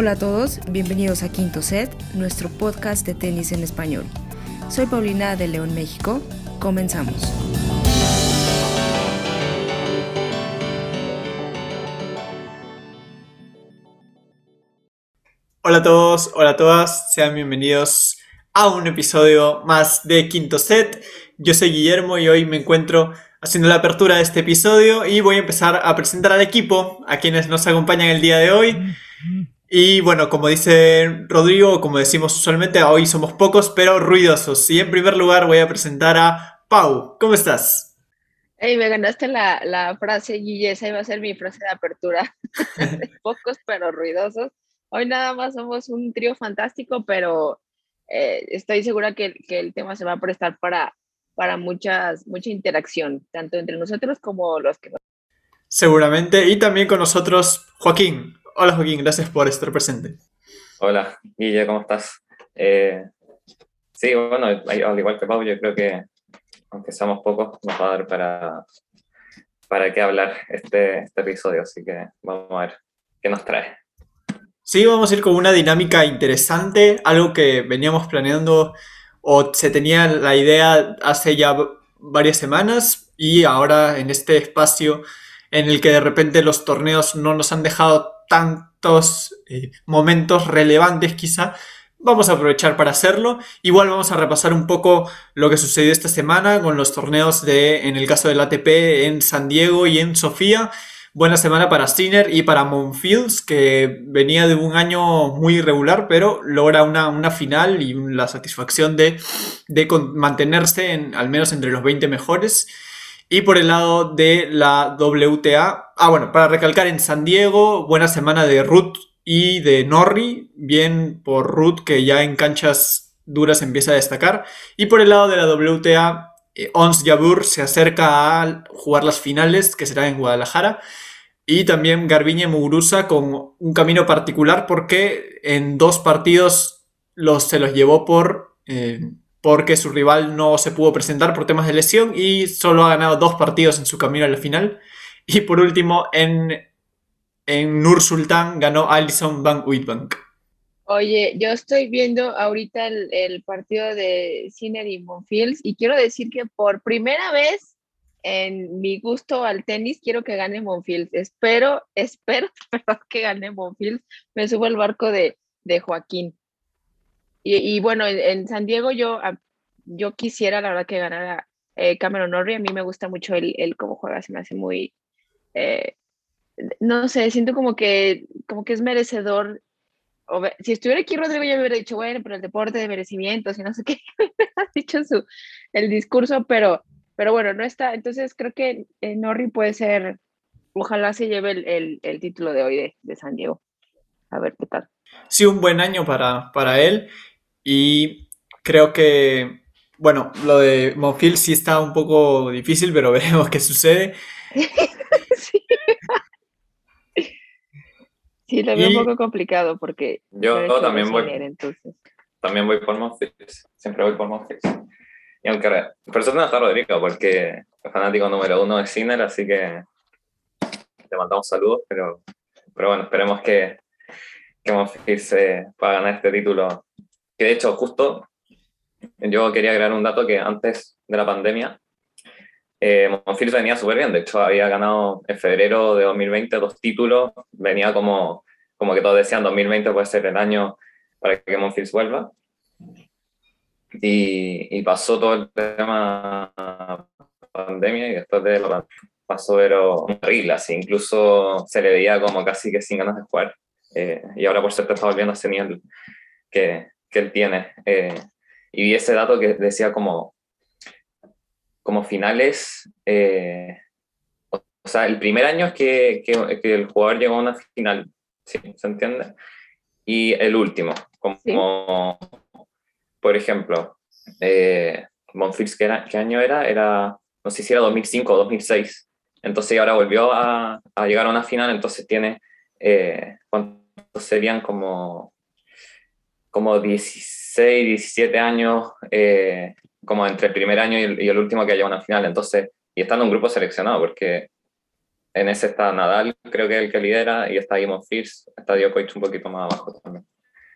Hola a todos, bienvenidos a Quinto Set, nuestro podcast de tenis en español. Soy Paulina de León, México. Comenzamos. Hola a todos, hola a todas, sean bienvenidos a un episodio más de Quinto Set. Yo soy Guillermo y hoy me encuentro haciendo la apertura de este episodio y voy a empezar a presentar al equipo, a quienes nos acompañan el día de hoy. Y bueno, como dice Rodrigo, como decimos usualmente, hoy somos pocos pero ruidosos. Y en primer lugar voy a presentar a Pau. ¿Cómo estás? Hey, me ganaste la, la frase, Guille, esa iba a ser mi frase de apertura. pocos pero ruidosos. Hoy nada más somos un trío fantástico, pero eh, estoy segura que, que, el tema se va a prestar para, para muchas, mucha interacción, tanto entre nosotros como los que... Seguramente, y también con nosotros Joaquín. Hola Joaquín, gracias por estar presente. Hola, Guille, ¿cómo estás? Eh, sí, bueno, al igual que Pau, yo creo que aunque seamos pocos, nos va a dar para, para qué hablar este, este episodio, así que vamos a ver qué nos trae. Sí, vamos a ir con una dinámica interesante, algo que veníamos planeando o se tenía la idea hace ya varias semanas y ahora en este espacio en el que de repente los torneos no nos han dejado tantos eh, momentos relevantes quizá, vamos a aprovechar para hacerlo. Igual vamos a repasar un poco lo que sucedió esta semana con los torneos de, en el caso del ATP, en San Diego y en Sofía. Buena semana para Sinner y para Monfields, que venía de un año muy irregular, pero logra una, una final y la satisfacción de, de mantenerse en, al menos entre los 20 mejores. Y por el lado de la WTA, ah bueno, para recalcar en San Diego, buena semana de Ruth y de Norri, bien por Ruth que ya en canchas duras empieza a destacar. Y por el lado de la WTA, eh, Ons Jabur se acerca a jugar las finales, que será en Guadalajara. Y también Garbiñe Muguruza con un camino particular porque en dos partidos los, se los llevó por... Eh, porque su rival no se pudo presentar por temas de lesión y solo ha ganado dos partidos en su camino a la final. Y por último, en, en Nur Sultan ganó Alison Van Uitbank. Oye, yo estoy viendo ahorita el, partido de Sinner y Monfields y quiero decir que por primera vez en mi gusto al tenis quiero que gane Monfields. Espero, espero que gane Monfields. Me subo al barco de, de Joaquín. Y, bueno, en, San Diego yo, yo quisiera, la verdad, que ganara eh, Cameron Norrie. A mí me gusta mucho el, el cómo juega, se me hace muy, eh, no sé, siento como que, como que es merecedor. si estuviera aquí Rodrigo ya me hubiera dicho, bueno, pero el deporte de merecimientos y no sé qué, ha dicho su, el discurso, pero, pero bueno, no está. Entonces creo que eh, Norrie puede ser, ojalá se lleve el, el, título de hoy de, de, San Diego. A ver qué tal. Sí, un buen año para, para él. Y creo que, bueno, lo de Monfield sí está un poco difícil, pero veremos qué sucede. sí. Sí, lo veo un poco complicado porque... Yo también voy, entonces. también voy por Monfield, siempre voy por Monfield. Y aunque, por eso no está Rodrigo, porque el fanático número uno es Sinner, así que le mandamos saludos, pero, pero bueno, esperemos que, que Monfield se pueda ganar este título que de hecho, justo yo quería agregar un dato que antes de la pandemia, eh, Monfils venía súper bien. De hecho, había ganado en febrero de 2020 dos títulos. Venía como, como que todos decían 2020 puede ser el año para que Monfils vuelva. Y, y, pasó todo el tema pandemia y después de la pasó pero horrible, así incluso se le veía como casi que sin ganas de jugar. Eh, y ahora por suerte está volviendo a ese nivel que, que él tiene. Eh, y vi ese dato que decía como, como finales, eh, o sea, el primer año es que, que, el jugador llegó a una final, ¿sí? ¿se entiende? Y el último, como, por ejemplo, eh, Monfils, ¿qué, ¿qué, año era? Era, no sé si era 2005 o 2006. Entonces ahora volvió a, a llegar a una final, entonces tiene, eh, ¿cuántos serían como como 16, 17 años, eh, como entre el primer año y el, último que haya una final. Entonces, y estando en un grupo seleccionado, porque en ese está Nadal, creo que es el que lidera, y está Dimon Fierce, está Djokovic un poquito más abajo también.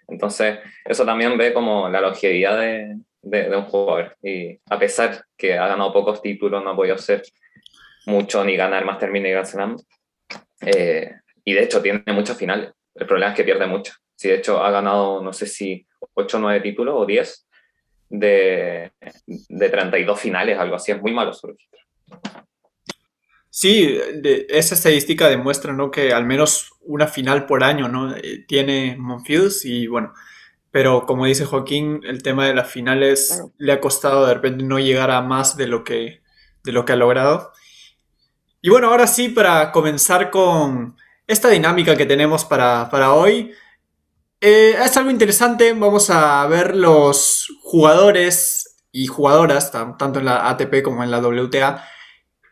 Entonces, eso también ve como la longevidad de, de, un jugador. Y a pesar que ha ganado pocos títulos, no ha podido ser mucho ni ganar más términos ni Grand Slam. Eh, y de hecho tiene muchas finales. El problema es que pierde mucho. Si de hecho ha ganado, no sé si 8 o 9 títulos o 10 de, de 32 finales, algo así. Es muy malo su registro. Sí, esa estadística demuestra ¿no? que al menos una final por año ¿no? Eh, tiene Monfils y bueno, pero como dice Joaquín, el tema de las finales le ha costado de repente no llegar a más de lo que, de lo que ha logrado. Y bueno, ahora sí, para comenzar con esta dinámica que tenemos para, hoy, eh, es algo interesante. Vamos a ver los jugadores y jugadoras, tanto en la ATP como en la WTA,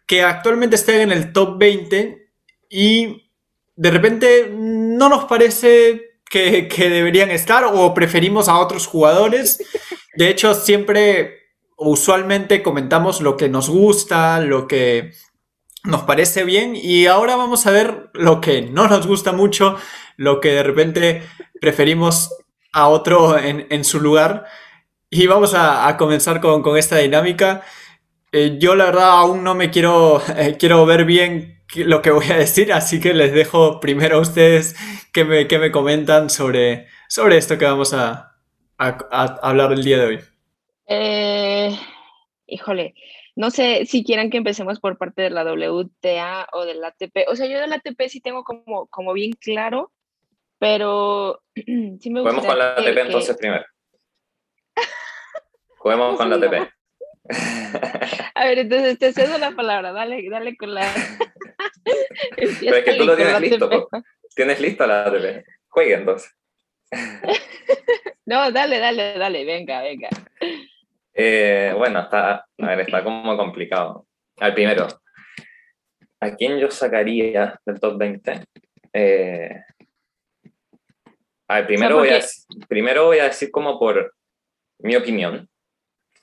que actualmente estén en el top 20 y de repente no nos parece que, deberían estar o preferimos a otros jugadores. De hecho, siempre, usualmente comentamos lo que nos gusta, lo que nos parece bien y ahora vamos a ver lo que no nos gusta mucho, lo que de repente preferimos a otro en, su lugar. Y vamos a, comenzar con, esta dinámica. Eh, yo la verdad aún no me quiero, eh, quiero ver bien lo que voy a decir, así que les dejo primero a ustedes que me, que me comentan sobre, sobre esto que vamos a, hablar el día de hoy. Eh, híjole, no sé si quieran que empecemos por parte de la WTA o del ATP. O sea, yo del ATP sí tengo como, como bien claro, pero sí me Juguemos con la ATP entonces primero. Juguemos con la ATP. A ver, entonces te cedo la palabra, dale, dale con la. Pero es que tú lo tienes listo. Tienes lista la ATP. Juegue entonces. no, dale, dale, dale, venga, venga. Eh, bueno, está, a ver, está como complicado. Al primero, ¿a quién yo sacaría del top 20? Eh, a ver, primero, voy a, primero voy a decir como por mi opinión,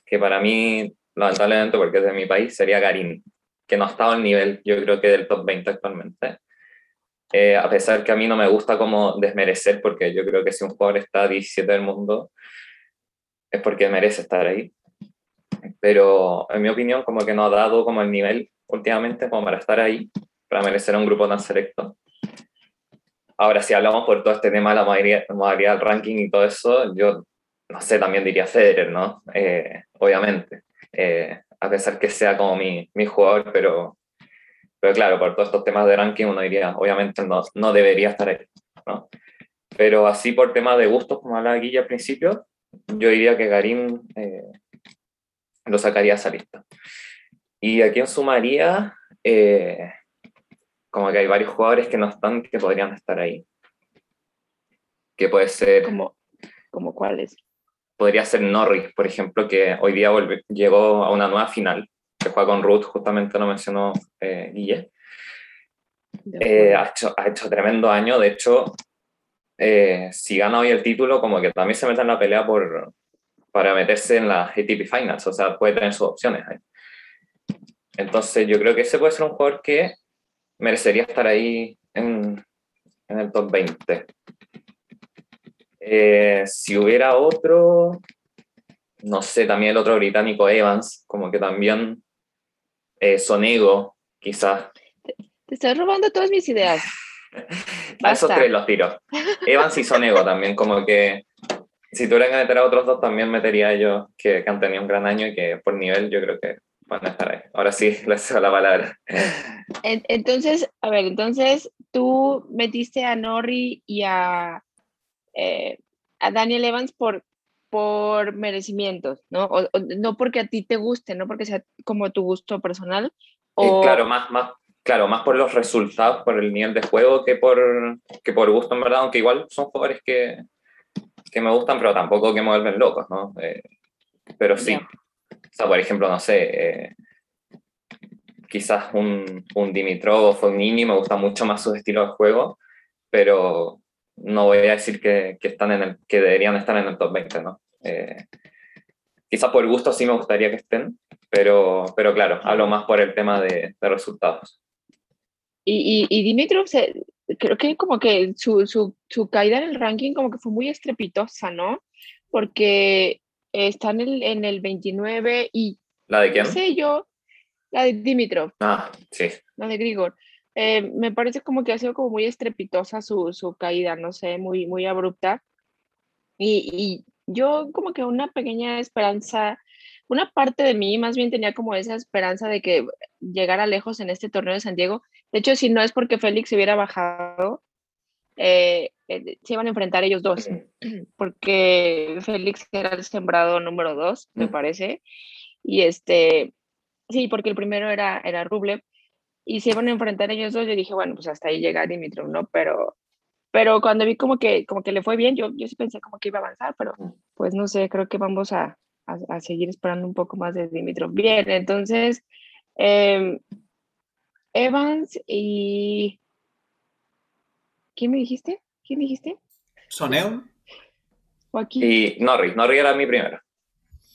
que para mí, lamentablemente, porque es de mi país, sería Garín, que no ha estado al nivel, yo creo que del top 20 actualmente. Eh, a pesar que a mí no me gusta como desmerecer, porque yo creo que si un jugador está 17 del mundo, es porque merece estar ahí. Pero en mi opinión, como que no ha dado como el nivel últimamente como para estar ahí, para merecer un grupo tan selecto. Ahora, si hablamos por todo este tema de la modalidad, del ranking y todo eso, yo no sé, también diría Federer, ¿no? Eh, obviamente. Eh, a pesar que sea como mi, mi jugador, pero, pero claro, por todos estos temas de ranking uno diría, obviamente no, no debería estar ahí, ¿no? Pero así por temas de gustos, como hablaba Guilla al principio, yo diría que Garín eh, lo sacaría a esa lista. ¿Y a quién sumaría? Eh, como que hay varios jugadores que no están, que podrían estar ahí. Que puede ser... ¿Como, como cuáles? podría ser Norris, por ejemplo, que hoy día llegó a una nueva final, que juega con Ruth, justamente lo mencionó eh, Guille. Eh, ha, hecho, ha hecho tremendo año, de hecho, eh, si gana hoy el título, como que también se mete en la pelea por, para meterse en las ATP Finals, o sea, puede tener sus opciones ahí. Entonces, yo creo que ese puede ser un jugador que merecería estar ahí en, en el top 20. Eh, si hubiera otro, no sé, también el otro británico Evans, como que también eh, Sonego, quizás. Te, estoy robando todas mis ideas. a esos tres los tiro. Evans y Sonego también, como que si tuviera que meter a otros dos, también metería a ellos que, han tenido un gran año y que por nivel yo creo que van a estar ahí. Ahora sí, les la palabra. Entonces, a ver, entonces tú metiste a Norri y a eh, a Daniel Evans por, por merecimientos, ¿no? no porque a ti te guste, no porque sea como tu gusto personal. Eh, claro, más, más, claro, más por los resultados, por el nivel de juego que por, que por gusto, en verdad, aunque igual son jugadores que, que me gustan, pero tampoco que me vuelven locos, ¿no? Eh, pero sí. O sea, por ejemplo, no sé, quizás un, un Dimitrov o Fognini me gusta mucho más su estilo de juego, pero no voy a decir que, que, están en el, que deberían estar en el top 20, ¿no? Eh, quizás por gusto sí me gustaría que estén, pero, pero claro, hablo más por el tema de, de resultados. Y, y, Dimitrov, creo que como que su, su, su, caída en el ranking como que fue muy estrepitosa, ¿no? Porque está en el, en el 29 y... ¿La de quién? No sé yo, la de Dimitrov. Ah, sí. La de Grigor. Eh, me parece como que ha sido como muy estrepitosa su, su caída, no sé, muy, muy abrupta. Y, y, yo como que una pequeña esperanza, una parte de mí más bien tenía como esa esperanza de que llegara lejos en este torneo de San Diego. De hecho, si no es porque Félix se hubiera bajado, eh, eh, se iban a enfrentar ellos dos, porque Félix era el sembrado número dos, me parece. Y este, sí, porque el primero era, era Rublev y se iban a enfrentar ellos dos, yo dije, bueno, pues hasta ahí llega Dimitrov, ¿no? Pero, pero cuando vi como que, como que le fue bien, yo, yo sí pensé como que iba a avanzar, pero pues no sé, creo que vamos a, a, seguir esperando un poco más de Dimitrov. Bien, entonces, em, Evans y... ¿Quién me dijiste? ¿Quién dijiste? Soneo. Joaquín. Y Norris, Norris era mi primero.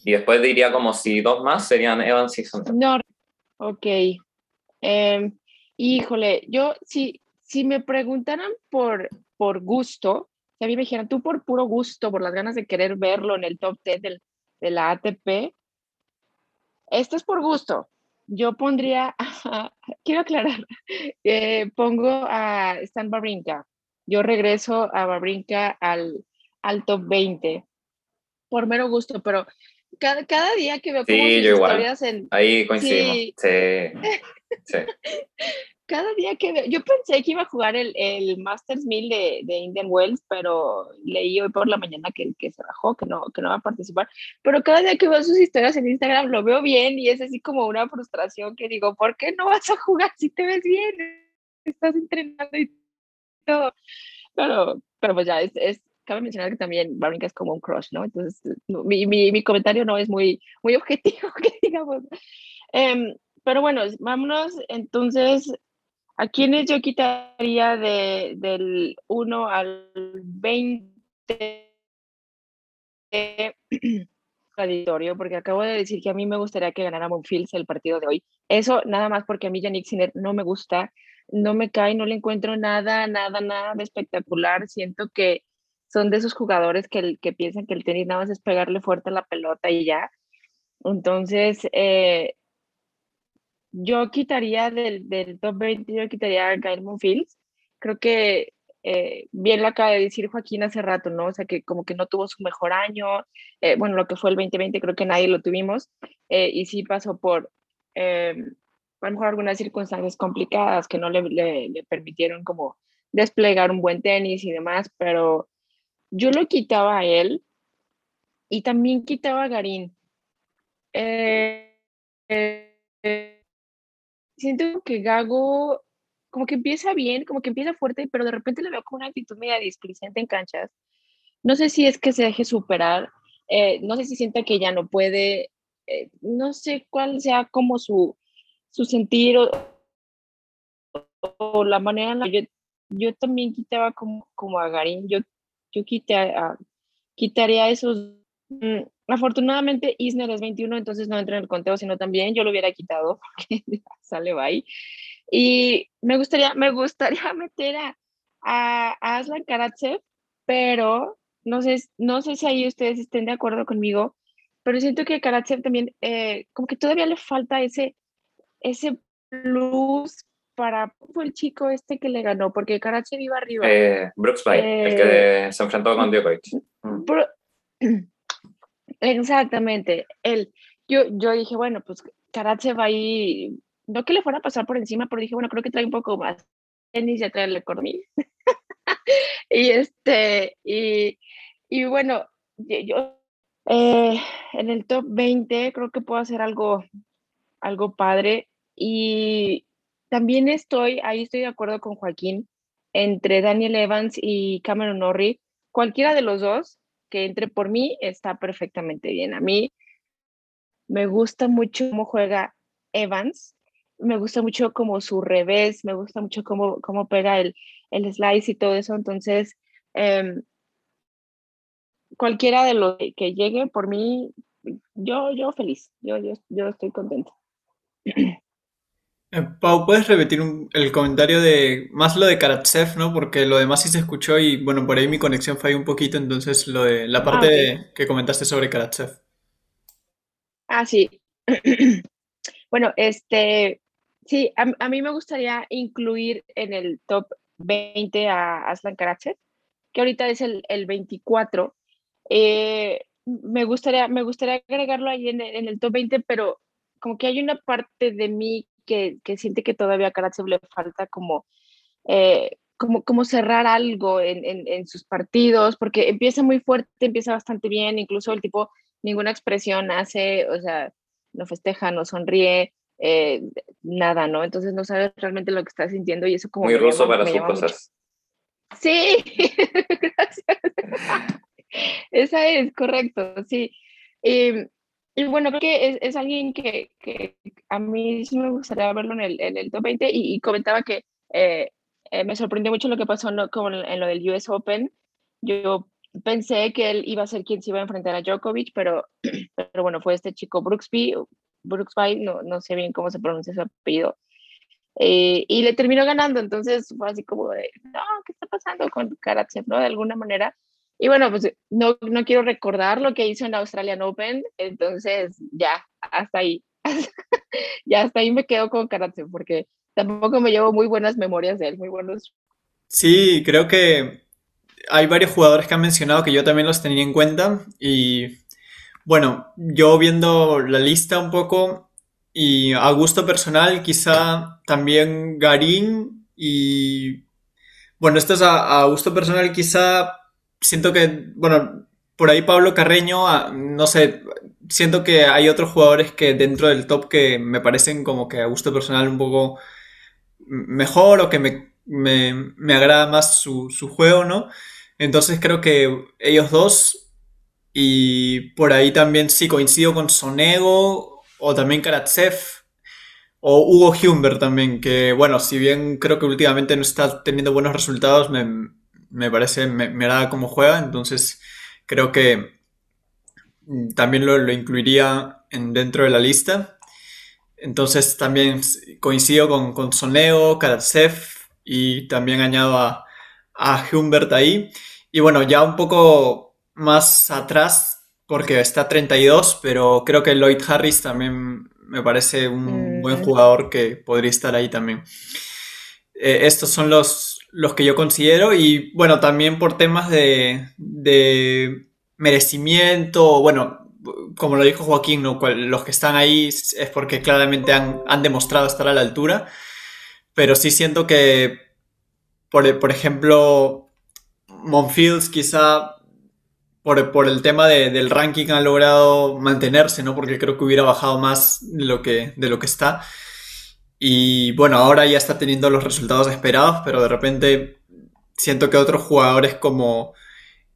Y después diría como si dos más serían Evans y Soneo. Norris, ok. Eh, híjole, yo si, si me preguntaran por, por gusto, si a mí me dijeran tú por puro gusto, por las ganas de querer verlo en el top 10 del, de la ATP, esto es por gusto. Yo pondría, quiero aclarar, eh, pongo a Stan Babrinka. Yo regreso a Babrinka al, al top 20 por mero gusto, pero cada, cada día que veo como historias en... Ahí coincidimos. sí. Cada día que yo pensé que iba a jugar el, el Masters 1000 de, de, Indian Wells, pero leí hoy por la mañana que, que se bajó, que no, que no va a participar. Pero cada día que veo sus historias en Instagram lo veo bien y es así como una frustración que digo, ¿por qué no vas a jugar si te ves bien? Estás entrenando y todo. Pero, pero pues ya, es, es cabe mencionar que también Babrinka es como un crush, ¿no? Entonces, mi, mi, mi, comentario no es muy, muy objetivo, que digamos. Um, pero bueno, vámonos entonces, ¿a quiénes yo quitaría de, del 1 al 20 traditorio? Porque acabo de decir que a mí me gustaría que ganara Monfils el partido de hoy. Eso nada más porque a mí Yannick Sinner no me gusta, no me cae, no le encuentro nada, nada, nada de espectacular. Siento que son de esos jugadores que, que piensan que el tenis nada más es pegarle fuerte a la pelota y ya. Entonces, eh, yo quitaría del, del top 20, yo quitaría a Gael Monfils. Creo que eh, bien lo acaba de decir Joaquín hace rato, ¿no? O sea, que como que no tuvo su mejor año, eh, bueno, lo que fue el 2020 creo que nadie lo tuvimos, y sí pasó por, a lo mejor algunas circunstancias complicadas que no le, le, le, permitieron como desplegar un buen tenis y demás, pero yo lo quitaba a él y también quitaba a Garín. eh, siento que Gago como que empieza bien, como que empieza fuerte, pero de repente le veo como una actitud media displicente en canchas. No sé si es que se deje superar, eh, no sé si sienta que ya no puede, eh, no sé cuál sea como su, su sentir o, la manera en la que yo, yo también quitaba como, como a Garín, yo, yo quité a, quitaría esos... Mm, afortunadamente Isner es 21, entonces no entra en el conteo, sino también yo lo hubiera quitado porque sale bye. Y me gustaría, me gustaría meter a, a, Aslan Karatsev, pero no sé, no sé si ahí ustedes estén de acuerdo conmigo, pero siento que Karatsev también, eh, como que todavía le falta ese, ese plus para fue el chico este que le ganó, porque Karatsev iba arriba. Eh, Brooks Bay, el que se enfrentó con Djokovic. Exactamente. Él, yo, yo dije, bueno, pues Karatsev ahí, no que le fuera a pasar por encima, pero dije, bueno, creo que trae un poco más tenis y trae el economía. y este, y, y bueno, yo eh, en el top 20 creo que puedo hacer algo, algo padre. Y también estoy, ahí estoy de acuerdo con Joaquín, entre Daniel Evans y Cameron Norrie, cualquiera de los dos que entre por mí está perfectamente bien. A mí me gusta mucho cómo juega Evans, me gusta mucho como su revés, me gusta mucho cómo, cómo pega el, el slice y todo eso. Entonces, eh, cualquiera de los que llegue por mí, yo, yo feliz, yo, yo, yo estoy contento. Eh, Pau, ¿puedes repetir el comentario de más lo de Karatsev, ¿no? Porque lo demás sí se escuchó y bueno, por ahí mi conexión falló un poquito, entonces lo de la parte ah, que comentaste sobre Karatsev. Ah, sí. bueno, este, sí, a, mí me gustaría incluir en el top 20 a Aslan Karatsev, que ahorita es el, el 24. Eh, me gustaría, me gustaría agregarlo ahí en, en el top 20, pero como que hay una parte de mí que, siente que todavía a Karatsev le falta como, eh, como, como cerrar algo en, sus partidos, porque empieza muy fuerte, empieza bastante bien, incluso el tipo ninguna expresión hace, o sea, no festeja, no sonríe, eh, nada, ¿no? Entonces no sabes realmente lo que está sintiendo y eso como... Muy ruso para sus cosas. Sí, gracias. Esa es, correcto, sí. Em, y bueno, creo que es, alguien que, a mí sí me gustaría verlo en el, en el top 20 y, comentaba que eh, eh, me sorprendió mucho lo que pasó en lo, en lo del US Open. Yo pensé que él iba a ser quien se iba a enfrentar a Djokovic, pero, pero bueno, fue este chico Brooksby, Brooksby, no, no sé bien cómo se pronuncia su apellido, eh, y le terminó ganando, entonces fue así como de, no, ¿qué está pasando con Karatsev, no? De alguna manera, y bueno, pues no, no quiero recordar lo que hizo en Australian Open, entonces ya, hasta ahí. ya hasta ahí me quedo con Karatsev, porque tampoco me llevo muy buenas memorias de él, muy buenos. Sí, creo que hay varios jugadores que han mencionado que yo también los tenía en cuenta y bueno, yo viendo la lista un poco y a gusto personal quizá también Garín y bueno, esto es a, a gusto personal quizá siento que, bueno, por ahí Pablo Carreño, ah, no sé, siento que hay otros jugadores que dentro del top que me parecen como que a gusto personal un poco mejor o que me, me, agrada más su, juego, ¿no? Entonces creo que ellos dos y por ahí también sí coincido con Sonego o también Karatsev o Hugo Humbert también, que bueno, si bien creo que últimamente no está teniendo buenos resultados, me, me parece, me, me agrada cómo juega, entonces creo que también lo, incluiría en, dentro de la lista. Entonces también coincido con, con Soneo, Karatsev y también añado a, a Humbert ahí. Y bueno, ya un poco más atrás, porque está 32, pero creo que Lloyd Harris también me parece un buen mm. jugador que podría estar ahí también. Eh, estos son los, los que yo considero y bueno, también por temas de, de merecimiento, bueno, como lo dijo Joaquín, ¿no? los que están ahí es porque claramente han, han, demostrado estar a la altura, pero sí siento que, por, por ejemplo, Monfields quizá por, por el tema de, del ranking ha logrado mantenerse, ¿no? Porque creo que hubiera bajado más lo que, de lo que está. Y bueno, ahora ya está teniendo los resultados esperados, pero de repente siento que otros jugadores como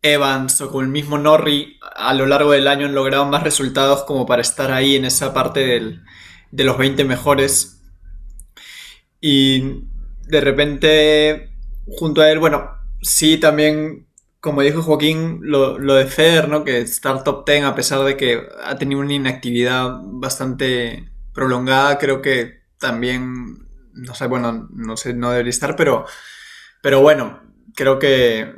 Evans o como el mismo Norri a lo largo del año han logrado más resultados como para estar ahí en esa parte de los 20 mejores. Y de repente, junto a él, bueno, sí también, como dijo Joaquín, lo, lo de Federer, ¿no? Que estar top 10 a pesar de que ha tenido una inactividad bastante prolongada, creo que también, no sé, bueno, no sé, no debería estar, pero, pero bueno, creo que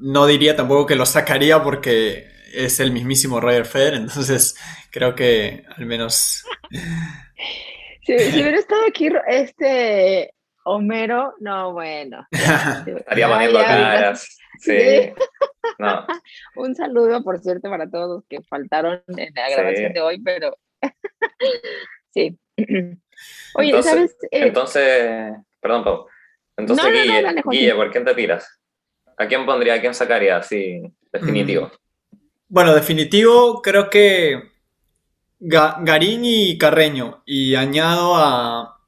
no diría tampoco que lo sacaría porque es el mismísimo Roger Federer, entonces creo que al menos... Si, hubiera estado aquí este Homero, no, bueno. Estaría poniendo caras. Sí. Un saludo, por cierto, para todos los que faltaron en la grabación de hoy, pero sí. Oye, entonces, ¿sabes? Eh, entonces, perdón, Pau. Entonces, Guille, ¿por quién te tiras? ¿A quién pondría, a quién sacaría así, definitivo? Mm. Bueno, definitivo, creo que Garín y Carreño. Y añado a.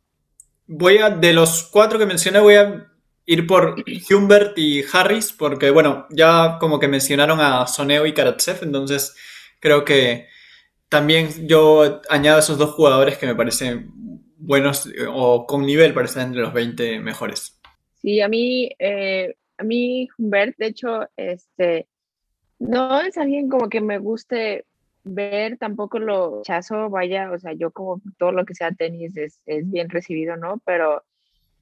Voy a. De los cuatro que mencioné, voy a ir por Humbert y Harris, porque, bueno, ya como que mencionaron a Soneo y Karatsev, entonces creo que también yo añado a esos dos jugadores que me parecen buenos o con nivel para estar entre los 20 mejores. Sí, a mí, eh, a mí Humbert, de hecho, este, no es alguien como que me guste ver tampoco lo chazo, vaya, o sea, yo como todo lo que sea tenis es, es bien recibido, ¿no? Pero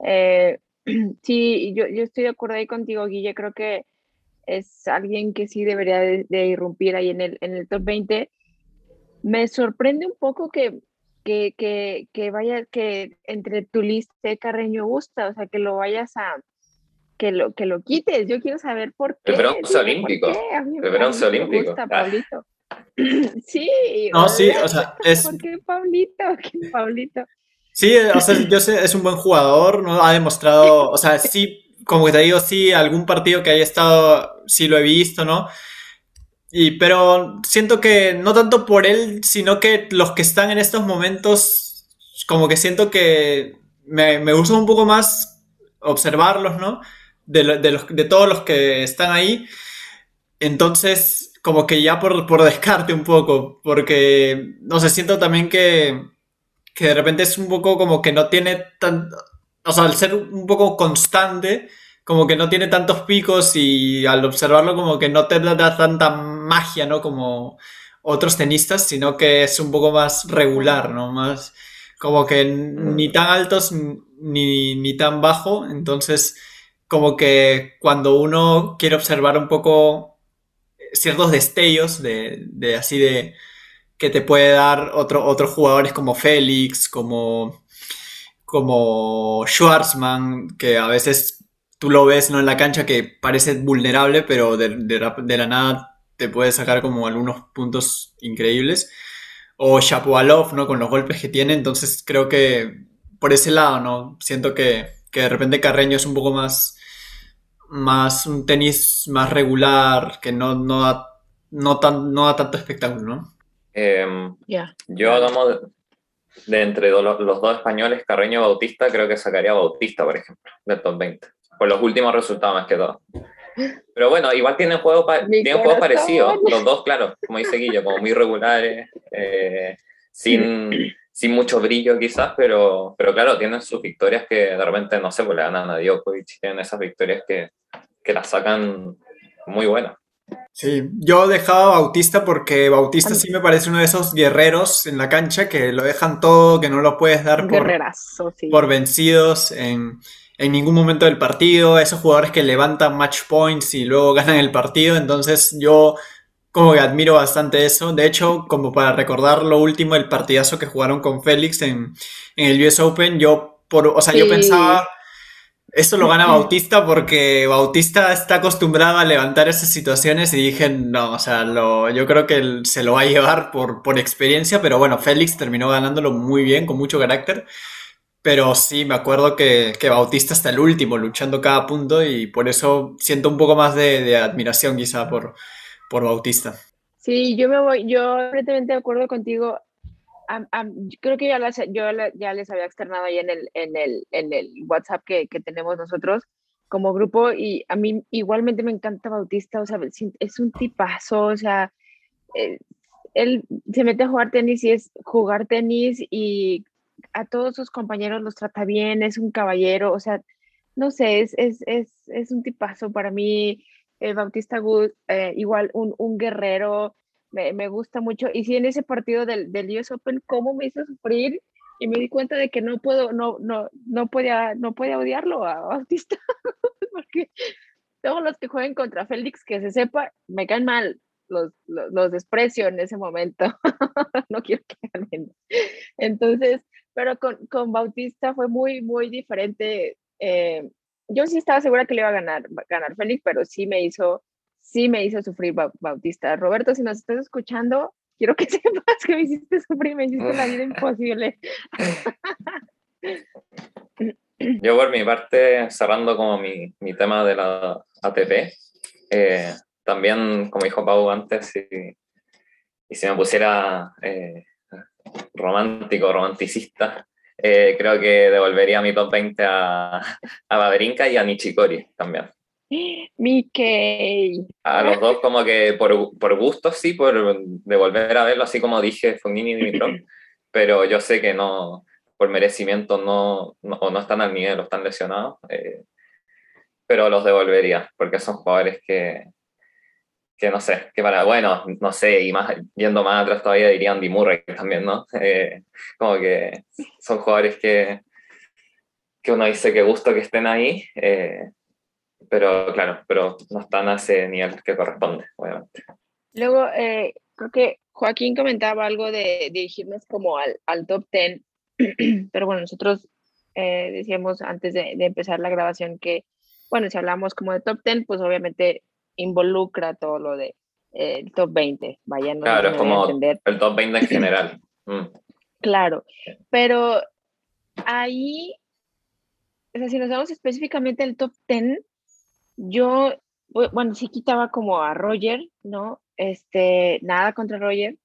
eh, sí, yo, yo estoy de acuerdo ahí contigo, Guille, creo que es alguien que sí debería de, irrumpir ahí en el, en el top 20. Me sorprende un poco que, que, que, que vaya, que entre tu lista Carreño gusta, o sea, que lo vayas a, que lo, que lo quites. Yo quiero saber por qué. El bronce olímpico. El bronce olímpico. Gusta, Pablito. sí. No, sí, o sea, es... ¿Por qué Pablito? ¿Qué Pablito? Sí, o sea, yo sé, es un buen jugador, ¿no? Ha demostrado, o sea, sí, como te digo, sí, algún partido que haya estado, sí lo he visto, ¿no? Y, pero siento que no tanto por él, sino que los que están en estos momentos, como que siento que me, me gusta un poco más observarlos, ¿no? De, los, de todos los que están ahí. Entonces, como que ya por, por descarte un poco, porque, no sé, siento también que que de repente es un poco como que no tiene tan... O sea, al ser un poco constante, como que no tiene tantos picos y al observarlo como que no te da tanta magia, ¿no? Como otros tenistas, sino que es un poco más regular, ¿no? Más como que ni tan altos ni, ni tan bajo. Entonces, como que cuando uno quiere observar un poco ciertos destellos de, de así de que te puede dar otro, otros jugadores como Félix, como, como Schwarzman, que a veces tú lo ves ¿no? en la cancha que parece vulnerable, pero de, de, la nada te puede sacar como algunos puntos increíbles. O Shapovalov, ¿no? Con los golpes que tiene. Entonces creo que por ese lado, ¿no? Siento que, que de repente Carreño es un poco más. más un tenis más regular, que no, no da, no, tan, no da tanto espectáculo, ¿no? Em, yo tomo de, entre los, dos españoles, Carreño y Bautista, creo que sacaría Bautista, por ejemplo, del top 20. Por los últimos resultados más que todo. Pero bueno, igual tienen juegos, tienen juegos parecidos. Los dos, claro, como dice Guillo, como muy regulares, eh, sin, sin mucho brillo quizás, pero, pero claro, tienen sus victorias que de repente, no sé, pues le ganan a Djokovic, tienen esas victorias que, que las sacan muy buenas. Sí, yo dejaba a Bautista porque Bautista sí me parece uno de esos guerreros en la cancha que lo dejan todo, que no lo puedes dar por, por vencidos en, en, ningún momento del partido, esos jugadores que levantan match points y luego ganan el partido, entonces yo como que admiro bastante eso. De hecho, como para recordar lo último, el partidazo que jugaron con Félix en, en el US Open, yo, por, o sea, yo pensaba eso lo gana Bautista porque Bautista está acostumbrado a levantar esas situaciones y dije, no, o sea, lo, yo creo que se lo va a llevar por, por experiencia, pero bueno, Félix terminó ganándolo muy bien, con mucho carácter. Pero sí, me acuerdo que, que Bautista está el último, luchando cada punto y por eso siento un poco más de, admiración quizá por, por Bautista. Sí, yo me voy, yo completamente de acuerdo contigo creo que ya, yo ya les había externado ahí en el, en el, en el WhatsApp que, que, tenemos nosotros como grupo y a mí igualmente me encanta Bautista, o sea, es un tipazo, o sea, eh, él se mete a jugar tenis y es jugar tenis y a todos sus compañeros los trata bien, es un caballero, o sea, no sé, es, es, es, es un tipazo para mí. Eh, Bautista Good, eh, igual un, un guerrero, me, gusta mucho. Y sí, en ese partido del, del US Open, cómo me hizo sufrir y me di cuenta de que no puedo, no, no, no podía, no podía odiarlo a Bautista, porque todos los que jueguen contra Félix, que se sepa, me caen mal, los, los, desprecio en ese momento, no quiero que ganen. Entonces, pero con, con Bautista fue muy, muy diferente. Eh, yo sí estaba segura que le iba a ganar, ganar Félix, pero sí me hizo sí me hizo sufrir Bautista. Roberto, si nos estás escuchando, quiero que sepas que me hiciste sufrir, me hiciste la vida imposible. Yo por mi parte, cerrando como mi, mi tema de la ATP, eh, también, como dijo Pau antes, y, y si me pusiera eh, romántico, romanticista, eh, creo que devolvería mi top 20 a, a Baberinka y a Nichikori también. Mickey. A los dos como que por, por gusto, sí, por de volver a verlo, así como dije Fognini y Dimitrov, pero yo sé que no, por merecimiento no, no, o no están al nivel o están lesionados, eh, pero los devolvería, porque son jugadores que, que no sé, que para, bueno, no sé, y más yendo más atrás todavía diría Andy Murray también, ¿no? Eh, como que son jugadores que, que uno dice que gusto que estén ahí, eh, pero claro, pero no están a ese nivel que corresponde, obviamente. Luego, eh, creo que Joaquín comentaba algo de dirigirnos como al, al top 10, pero bueno, nosotros decíamos antes de, de empezar la grabación que, bueno, si hablamos como de top 10, pues obviamente involucra todo lo de eh, el top 20. Vaya, no claro, es como el top 20 en general. Mm. Claro, pero ahí, o sea, si nos vamos específicamente al top 10, yo, bueno, sí quitaba como a Roger, ¿no? Este, nada contra Roger,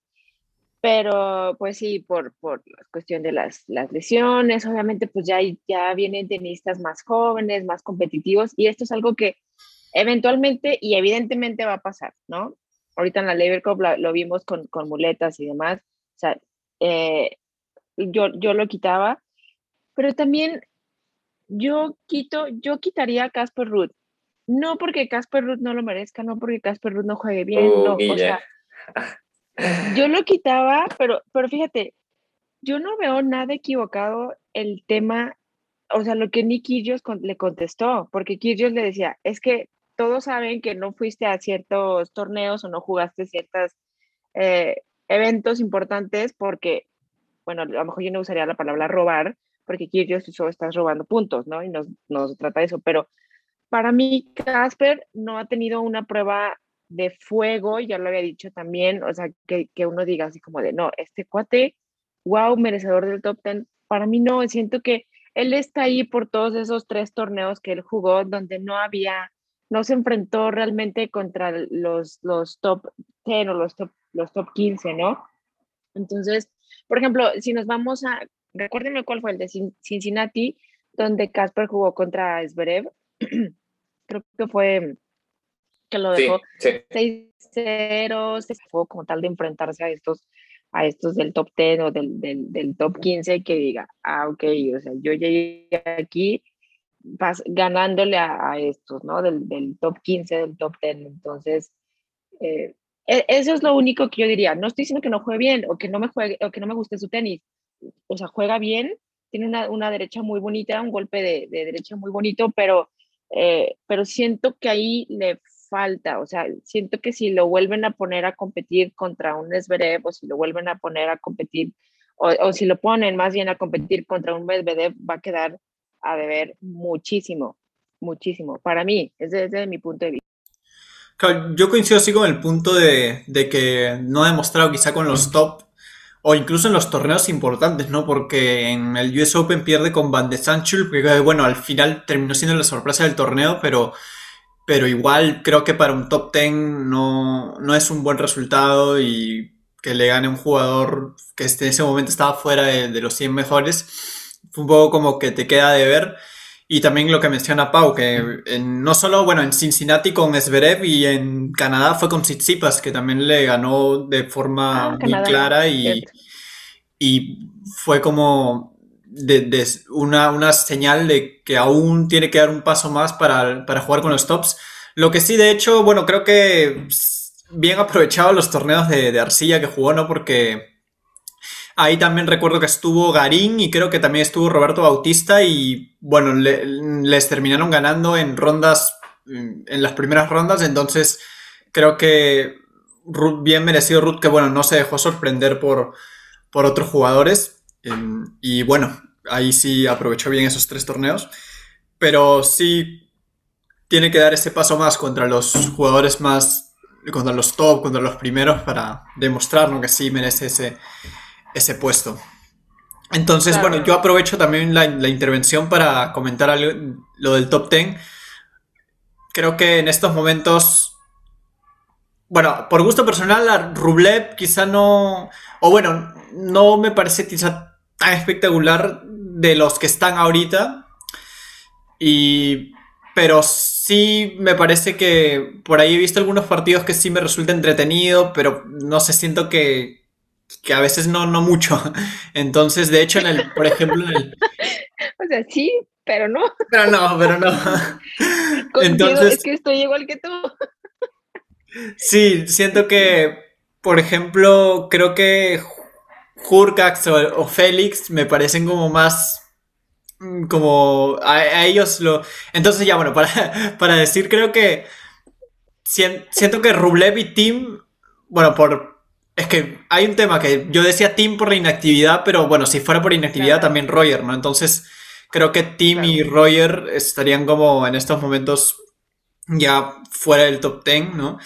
pero pues sí, por, por la cuestión de las, las lesiones, obviamente pues ya, ya vienen tenistas más jóvenes, más competitivos, y esto es algo que eventualmente y evidentemente va a pasar, ¿no? Ahorita en la Labor Cup lo vimos con, con, muletas y demás, o sea, eh, yo, yo lo quitaba, pero también yo quito, yo quitaría a Casper Ruth, no porque Casper Ruth no lo merezca, no porque Casper Ruth no juegue bien, uh, no, o sea, yo lo quitaba, pero, pero fíjate, yo no veo nada equivocado el tema, o sea, lo que Nick Kyrgios le contestó, porque Kyrgios le decía, es que todos saben que no fuiste a ciertos torneos o no jugaste ciertos eh, eventos importantes porque, bueno, a lo mejor yo no usaría la palabra robar, porque aquí yo solo estás robando puntos, ¿no? Y nos, nos trata de eso, pero para mí Casper no ha tenido una prueba de fuego, ya lo había dicho también, o sea, que, que uno diga así como de, no, este cuate, wow, merecedor del top ten, para mí no, siento que él está ahí por todos esos tres torneos que él jugó, donde no había no se enfrentó realmente contra los, los top 10 o los top, los top 15, ¿no? Entonces, por ejemplo, si nos vamos a, recuérdenme cuál fue el de Cincinnati, donde Casper jugó contra Zverev, creo que fue que lo dejó 6-0, se fue como tal de enfrentarse a estos a estos del top 10 o del, del, del top 15 que diga, ah, ok, o sea, yo llegué aquí vas ganándole a, estos, ¿no? Del, top 15, del top 10. Entonces, eh, e, eso es lo único que yo diría. No estoy diciendo que no juegue bien o que no me juegue o que no me guste su tenis. O sea, juega bien, tiene una, una derecha muy bonita, un golpe de, de derecha muy bonito, pero, eh, pero siento que ahí le falta, o sea, siento que si lo vuelven a poner a competir contra un Medvedev o si lo vuelven a poner a competir o, o si lo ponen más bien a competir contra un Medvedev, va a quedar a deber muchísimo, muchísimo. Para mí, es desde mi punto de vista. yo coincido así con el punto de, que no ha demostrado quizá con los top o incluso en los torneos importantes, ¿no? Porque en el US Open pierde con Van de Sanchul, que bueno, al final terminó siendo la sorpresa del torneo, pero, pero igual creo que para un top 10 no, no es un buen resultado y que le gane un jugador que en ese momento estaba fuera de, de los 100 mejores fue un poco como que te queda de ver. Y también lo que menciona Pau, que no solo, bueno, en Cincinnati con Zverev y en Canadá fue con Tsitsipas, que también le ganó de forma ah, muy clara y, y, fue como de, una, una, señal de que aún tiene que dar un paso más para, para jugar con los tops. Lo que sí, de hecho, bueno, creo que bien aprovechado los torneos de, de arcilla que jugó, ¿no? Porque Ahí también recuerdo que estuvo Garín y creo que también estuvo Roberto Bautista y bueno, les terminaron ganando en rondas, en las primeras rondas, entonces creo que bien merecido Ruth que bueno, no se dejó sorprender por, por otros jugadores. Em, y bueno, ahí sí aprovechó bien esos tres torneos, pero sí tiene que dar ese paso más contra los jugadores más, contra los top, contra los primeros para demostrar que sí merece ese ese puesto. Entonces, bueno, yo aprovecho también la, intervención para comentar lo del top 10. Creo que en estos momentos, bueno, por gusto personal, a Rublev quizá no, o bueno, no me parece quizá tan espectacular de los que están ahorita. Y, pero sí me parece que por ahí he visto algunos partidos que sí me resulta entretenido, pero no sé, siento que, que a veces no, no mucho. Entonces, de hecho, en el, por ejemplo, en el... O sea, sí, pero no. Pero no, pero no. Entonces, es que estoy igual que tú. Sí, siento que, por ejemplo, creo que Hurcax o, Félix me parecen como más mm, como a, ellos lo... Entonces ya, bueno, para, para decir, creo que siento que Rublev y Tim, bueno, por... Es que hay un tema que yo decía Tim por la inactividad, pero bueno, si fuera por inactividad también Roger, ¿no? Entonces creo que Tim y Roger estarían como en estos momentos ya fuera del top 10, ¿no?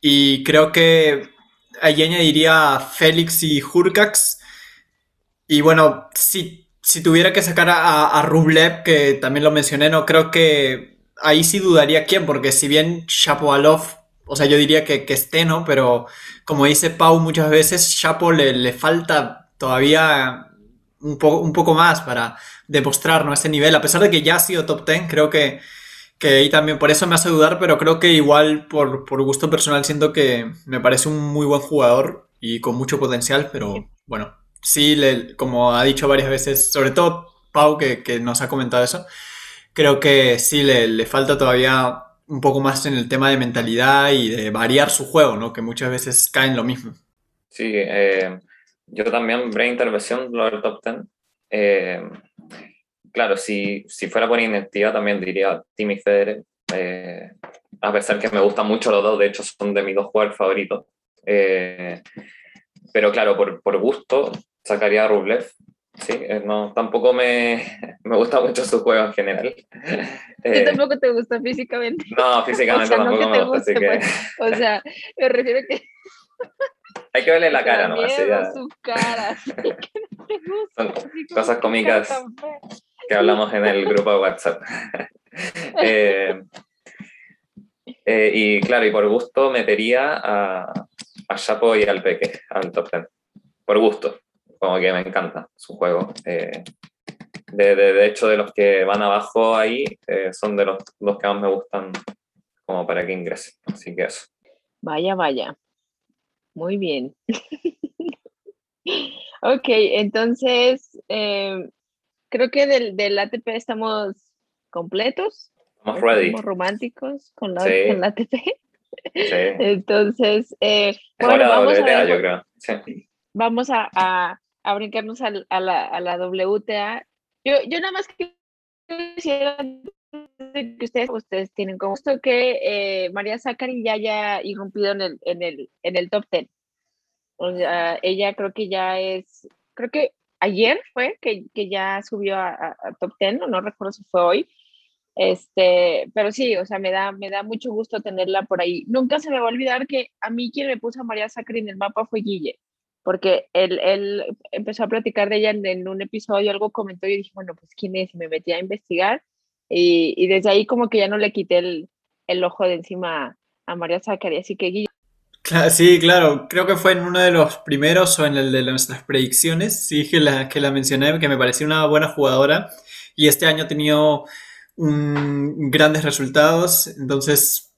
Y creo que ahí añadiría Félix y Hurcax. Y bueno, si, si tuviera que sacar a, a, Rublev, que también lo mencioné, no creo que ahí sí dudaría quién, porque si bien Shapovalov, o sea, yo diría que, que esté, ¿no? Pero como dice Pau muchas veces, Chapo le, le falta todavía un, un poco más para demostrar ¿no? ese nivel, a pesar de que ya ha sido top 10, creo que, que ahí también por eso me hace dudar, pero creo que igual por, por gusto personal siento que me parece un muy buen jugador y con mucho potencial, pero bueno, sí, le, como ha dicho varias veces, sobre todo Pau que, que nos ha comentado eso, creo que sí le, le, falta todavía un poco más en el tema de mentalidad y de variar su juego, ¿no? Que muchas veces cae en lo mismo. Sí, eh, yo también, breve intervención, lo del top 10. Eh, claro, si, si fuera por inactividad también diría Timmy Federer, eh, a pesar que me gustan mucho los dos, de hecho son de mis dos jugadores favoritos. Eh, pero claro, por, por, gusto sacaría a Rublev, Sí, eh, no, tampoco me, me, gusta mucho su juego en general. Eh, tampoco te gusta físicamente? No, físicamente tampoco me gusta, así que... Pues, o sea, me refiero a que... Hay que verle la cara, ¿no? Así ya... su cara, así que no te gusta, Son cosas cómicas que hablamos en el grupo de WhatsApp. eh, eh, y claro, y por gusto metería a, a Chapo y al Peque al top 10. Por gusto como que me encanta su juego. Eh, de, de, de, hecho, de los que van abajo ahí, eh, son de los, los que más me gustan como para que ingrese. Así que eso. Vaya, vaya. Muy bien. ok, entonces eh, creo que del, del, ATP estamos completos. Estamos ready. Estamos románticos con la, sí. con la ATP. Sí. Entonces, eh, bueno, vamos WTA, a ver, yo creo. Sí. Vamos a, a, a brincarnos a, a, la, a, la, WTA. Yo, yo nada más quisiera que ustedes, ustedes tienen como gusto que eh, María Zachary ya haya irrumpido en el, en el, en el top 10. O sea, ella creo que ya es, creo que ayer fue que, que ya subió a, a, top 10, no, no recuerdo si fue hoy. Este, pero sí, o sea, me da, me da mucho gusto tenerla por ahí. Nunca se me va a olvidar que a mí quien me puso a María Zachary en el mapa fue Guille porque él, él, empezó a platicar de ella en, en, un episodio, algo comentó y dije, bueno, pues quién es, y me metí a investigar y, y desde ahí como que ya no le quité el, el ojo de encima a María Zachary, así que Guille. Sí, claro, creo que fue en uno de los primeros o en el de nuestras predicciones, sí que la, que la mencioné, que me parecía una buena jugadora y este año ha tenido un, grandes resultados, entonces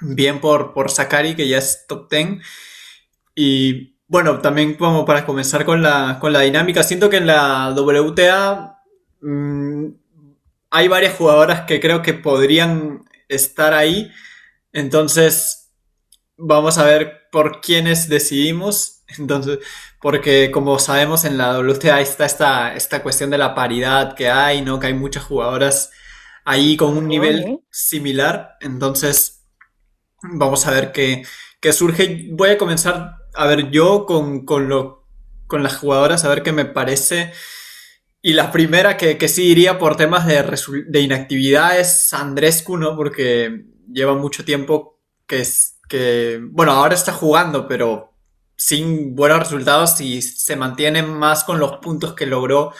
bien por, por Zachary, que ya es top 10 y bueno, también como para comenzar con la, con la dinámica, siento que en la WTA mmm, hay varias jugadoras que creo que podrían estar ahí. Entonces, vamos a ver por quiénes decidimos. Entonces, porque como sabemos en la WTA está esta, esta cuestión de la paridad que hay, ¿no? Que hay muchas jugadoras ahí con un nivel similar. Entonces, vamos a ver qué, qué surge. Voy a comenzar a ver, yo con, con, lo, con las jugadoras, a ver qué me parece. Y la primera que, que sí iría por temas de, de, inactividad es Andrescu, ¿no? Porque lleva mucho tiempo que, es, que, bueno, ahora está jugando, pero sin buenos resultados y se mantiene más con los puntos que logró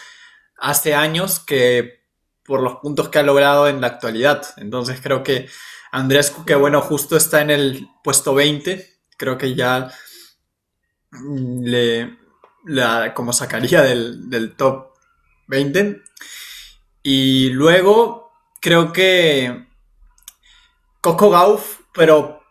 hace años que por los puntos que ha logrado en la actualidad. Entonces creo que Andrescu, que bueno, justo está en el puesto 20, creo que ya le, la, como sacaría del, del, top 20. Y luego creo que Coco Gauff, pero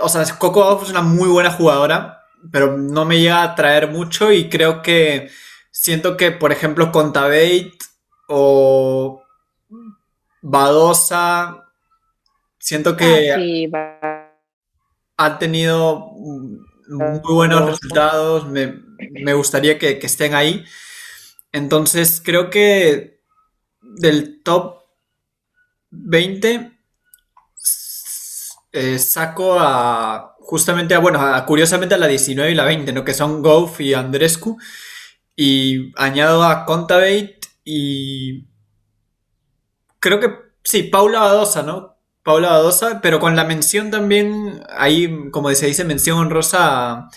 o sea, Coco Gauff es una muy buena jugadora, pero no me llega a traer mucho y creo que siento que, por ejemplo, Contabate o Badosa, siento que... Ah, sí, ha tenido muy buenos resultados, me, gustaría que, estén ahí. Entonces creo que del top 20 eh, saco a justamente a, bueno, curiosamente a la 19 y la 20, ¿no? Que son Goff y Andrescu. Y añado a Contabate y creo que sí, Paula Badosa, ¿no? Paula Badosa, pero con la mención también, ahí como se dice, mención honrosa a,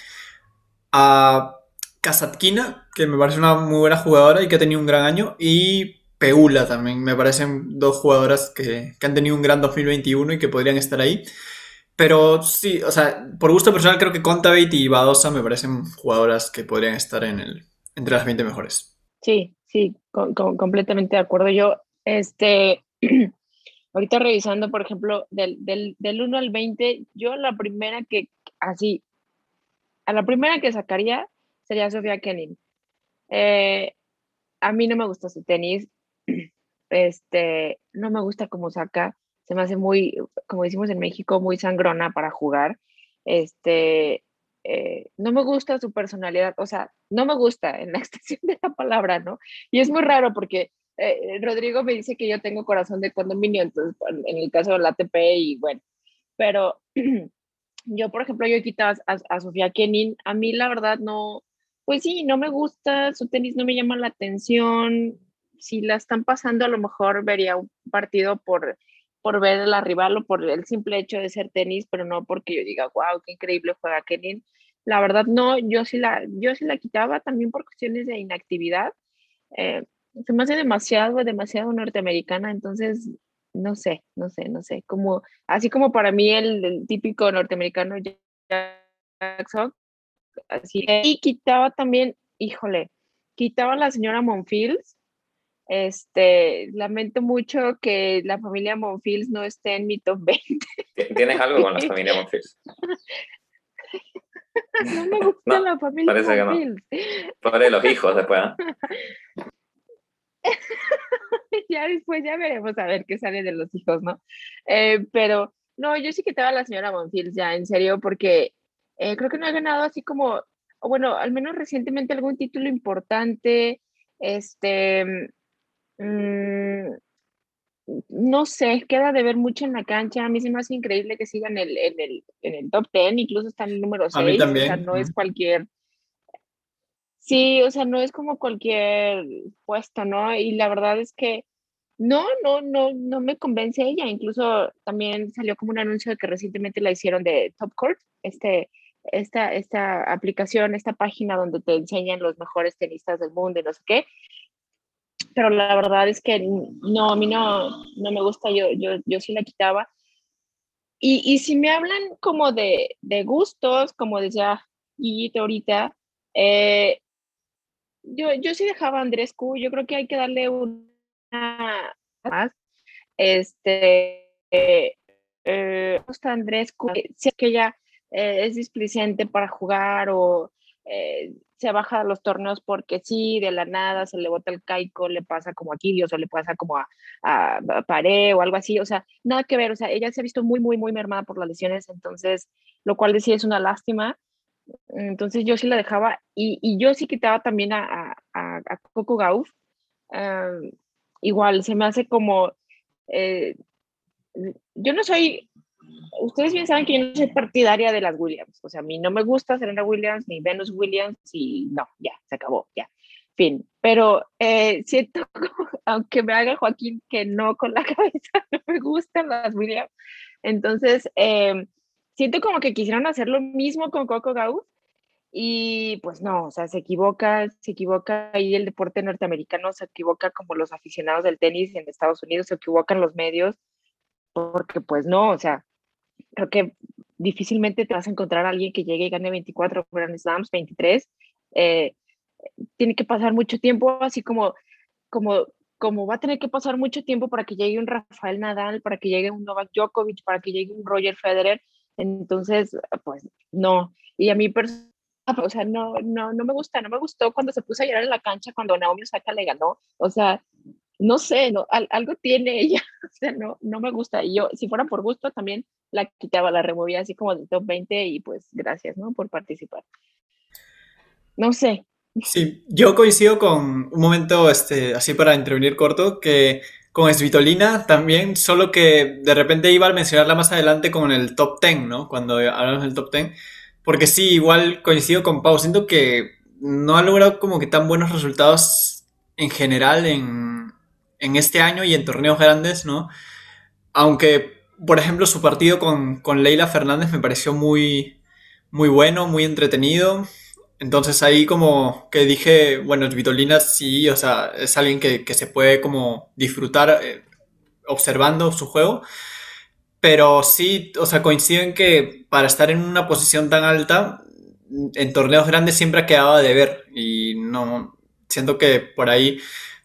a Kazatkina, que me parece una muy buena jugadora y que ha tenido un gran año, y Peula también, me parecen dos jugadoras que, han tenido un gran 2021 y que podrían estar ahí. Pero sí, o sea, por gusto personal creo que Contabate y Badosa me parecen jugadoras que podrían estar en el, entre las 20 mejores. Sí, sí, completamente de acuerdo. Yo, este, ahorita revisando, por ejemplo, del, del, del 1 al 20, yo la primera que, así, a la primera que sacaría sería Sofía Kenin. Eh, a mí no me gusta su tenis, este, no me gusta cómo saca, se me hace muy, como decimos en México, muy sangrona para jugar. Este, eh, no me gusta su personalidad, o sea, no me gusta en la extensión de la palabra, ¿no? Y es muy raro porque eh, Rodrigo me dice que yo tengo corazón de condominio, entonces en el caso del ATP y bueno, pero yo, por ejemplo, yo he quitado a, Sofía Kenin, a mí la verdad no, pues sí, no me gusta, su tenis no me llama la atención, si la están pasando a lo mejor vería un partido por, por ver la rival o por el simple hecho de ser tenis, pero no porque yo diga, wow, qué increíble juega Kenin. La verdad no, yo sí la, yo sí la quitaba también por cuestiones de inactividad. Eh, se me hace demasiado, demasiado norteamericana, entonces no sé, no sé, no sé, como, así como para mí el, típico norteamericano Jackson, así, y quitaba también, híjole, quitaba a la señora Monfields, este, lamento mucho que la familia Monfields no esté en mi top 20. ¿Tienes algo con la familia Monfields? No me gusta la familia parece Monfields. Que no. los hijos después, ¿eh? ya después ya veremos a ver qué sale de los hijos, ¿no? Eh, pero no, yo sí que estaba la señora Monfields ya, en serio, porque eh, creo que no ha ganado así como, bueno, al menos recientemente algún título importante, este, mm, no sé, queda de ver mucho en la cancha, a mí se me hace increíble que sigan en el, en el, top 10, incluso está en el número 6, o sea, no es cualquier Sí, o sea, no es como cualquier puesto, ¿no? Y la verdad es que no, no, no, no me convence ella. Incluso también salió como un anuncio de que recientemente la hicieron de Top Court, este, esta, esta aplicación, esta página donde te enseñan los mejores tenistas del mundo y no sé qué. Pero la verdad es que no, a mí no, no me gusta, yo, yo, yo sí la quitaba. Y, y si me hablan como de, de gustos, como decía Guillito ahorita, eh, yo, yo sí dejaba a Andrescu, yo creo que hay que darle una más. Este, eh, eh, Andrescu, si es que ella eh, es displicente para jugar o eh, se baja de los torneos porque sí, de la nada se le bota el caico, le pasa como a Kirios o le pasa como a, a, o algo así, o sea, nada que ver, o sea, ella se ha visto muy, muy, muy mermada por las lesiones, entonces, lo cual decía es una lástima, entonces yo sí la dejaba y, yo sí quitaba también a, Coco Gauff. igual, se me hace como... Eh, yo no soy... Ustedes bien saben que yo no soy partidaria de las Williams. O sea, a mí no me gusta Serena Williams ni Venus Williams y no, ya, se acabó, ya. Fin. Pero eh, siento, aunque me haga Joaquín que no con la cabeza, no me gustan las Williams. Entonces, eh, siento como que quisieron hacer lo mismo con Coco Gauff y pues no, o sea, se equivoca, se equivoca ahí el deporte norteamericano, se equivoca como los aficionados del tenis en Estados Unidos, se equivocan los medios, porque pues no, o sea, creo que difícilmente te vas a encontrar a alguien que llegue y gane 24 Grand Slams, 23. Eh, tiene que pasar mucho tiempo, así como, como, como va a tener que pasar mucho tiempo para que llegue un Rafael Nadal, para que llegue un Novak Djokovic, para que llegue un Roger Federer, entonces, pues no. Y a mí, o sea, no, no, no me gusta, no me gustó cuando se puso a llorar en la cancha cuando Naomi Osaka le ganó. O sea, no sé, no, algo tiene ella, o sea, no, no me gusta. Y yo, si fuera por gusto, también la quitaba, la removía así como del top 20 y pues gracias, ¿no? Por participar. No sé. Sí, yo coincido con un momento, este, así para intervenir corto, que con Svitolina también, solo que de repente iba a mencionarla más adelante con el top 10, ¿no? Cuando hablamos del top 10. Porque sí, igual coincido con Pau, siento que no ha logrado como que tan buenos resultados en general en, en este año y en torneos grandes, ¿no? Aunque, por ejemplo, su partido con, con Leila Fernández me pareció muy, muy bueno, muy entretenido. Entonces ahí como que dije, bueno, Vitolina sí, o sea, es alguien que, que se puede como disfrutar eh, observando su juego. Pero sí, o sea, coinciden que para estar en una posición tan alta, en torneos grandes siempre ha quedado de ver. Y no, siento que por ahí,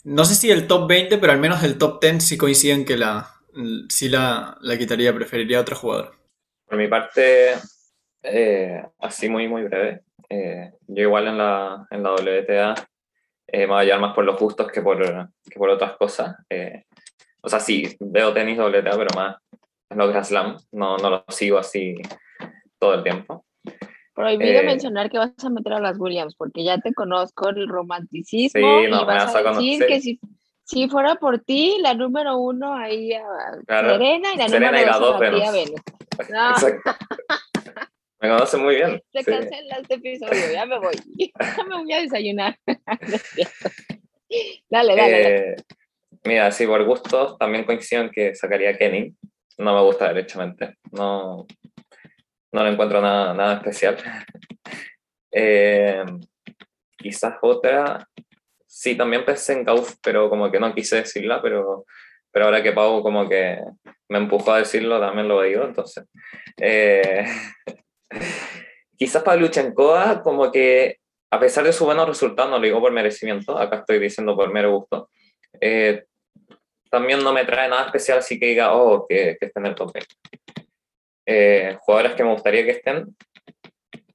no sé si el top 20, pero al menos el top 10 sí coinciden que la, sí la, la quitaría, preferiría a otro jugador. Por mi parte, eh, así muy, muy breve. Eh, yo igual en la, en la WTA eh, me voy a llevar más por los justos que por, que por otras cosas. Eh, o sea, sí, veo tenis WTA, pero más en los Grand Slam. No, no lo sigo así todo el tiempo. Prohibido mencionar que vas a meter a las Williams, porque ya te conozco el romanticismo Sí, y no, me vas a decir conocer. que si, si fuera por ti, la número uno ahí a Claro. Serena y la Serena número y la dos, dos. Venus. No, Exacto. Me conoce muy bien. se sí. cancela este episodio, ya me voy. Ya me voy a desayunar. Dale, dale, dale. Eh, mira, sí, por gustos también coincido en que sacaría Kenny. No me gusta derechamente. No, no le encuentro nada, nada especial. Eh, quizás otra. Sí, también pensé en Kauf, pero como que no quise decirla, pero, pero ahora que Pau como que me empujó a decirlo, también lo digo, entonces. Eh, quizás Pavlyuchenkova como que a pesar de su buenos resultados, no lo digo por merecimiento, acá estoy diciendo por mero gusto, eh, también no me trae nada especial, así que diga, oh, que, que en el top 20. Eh, jugadoras que me gustaría que estén,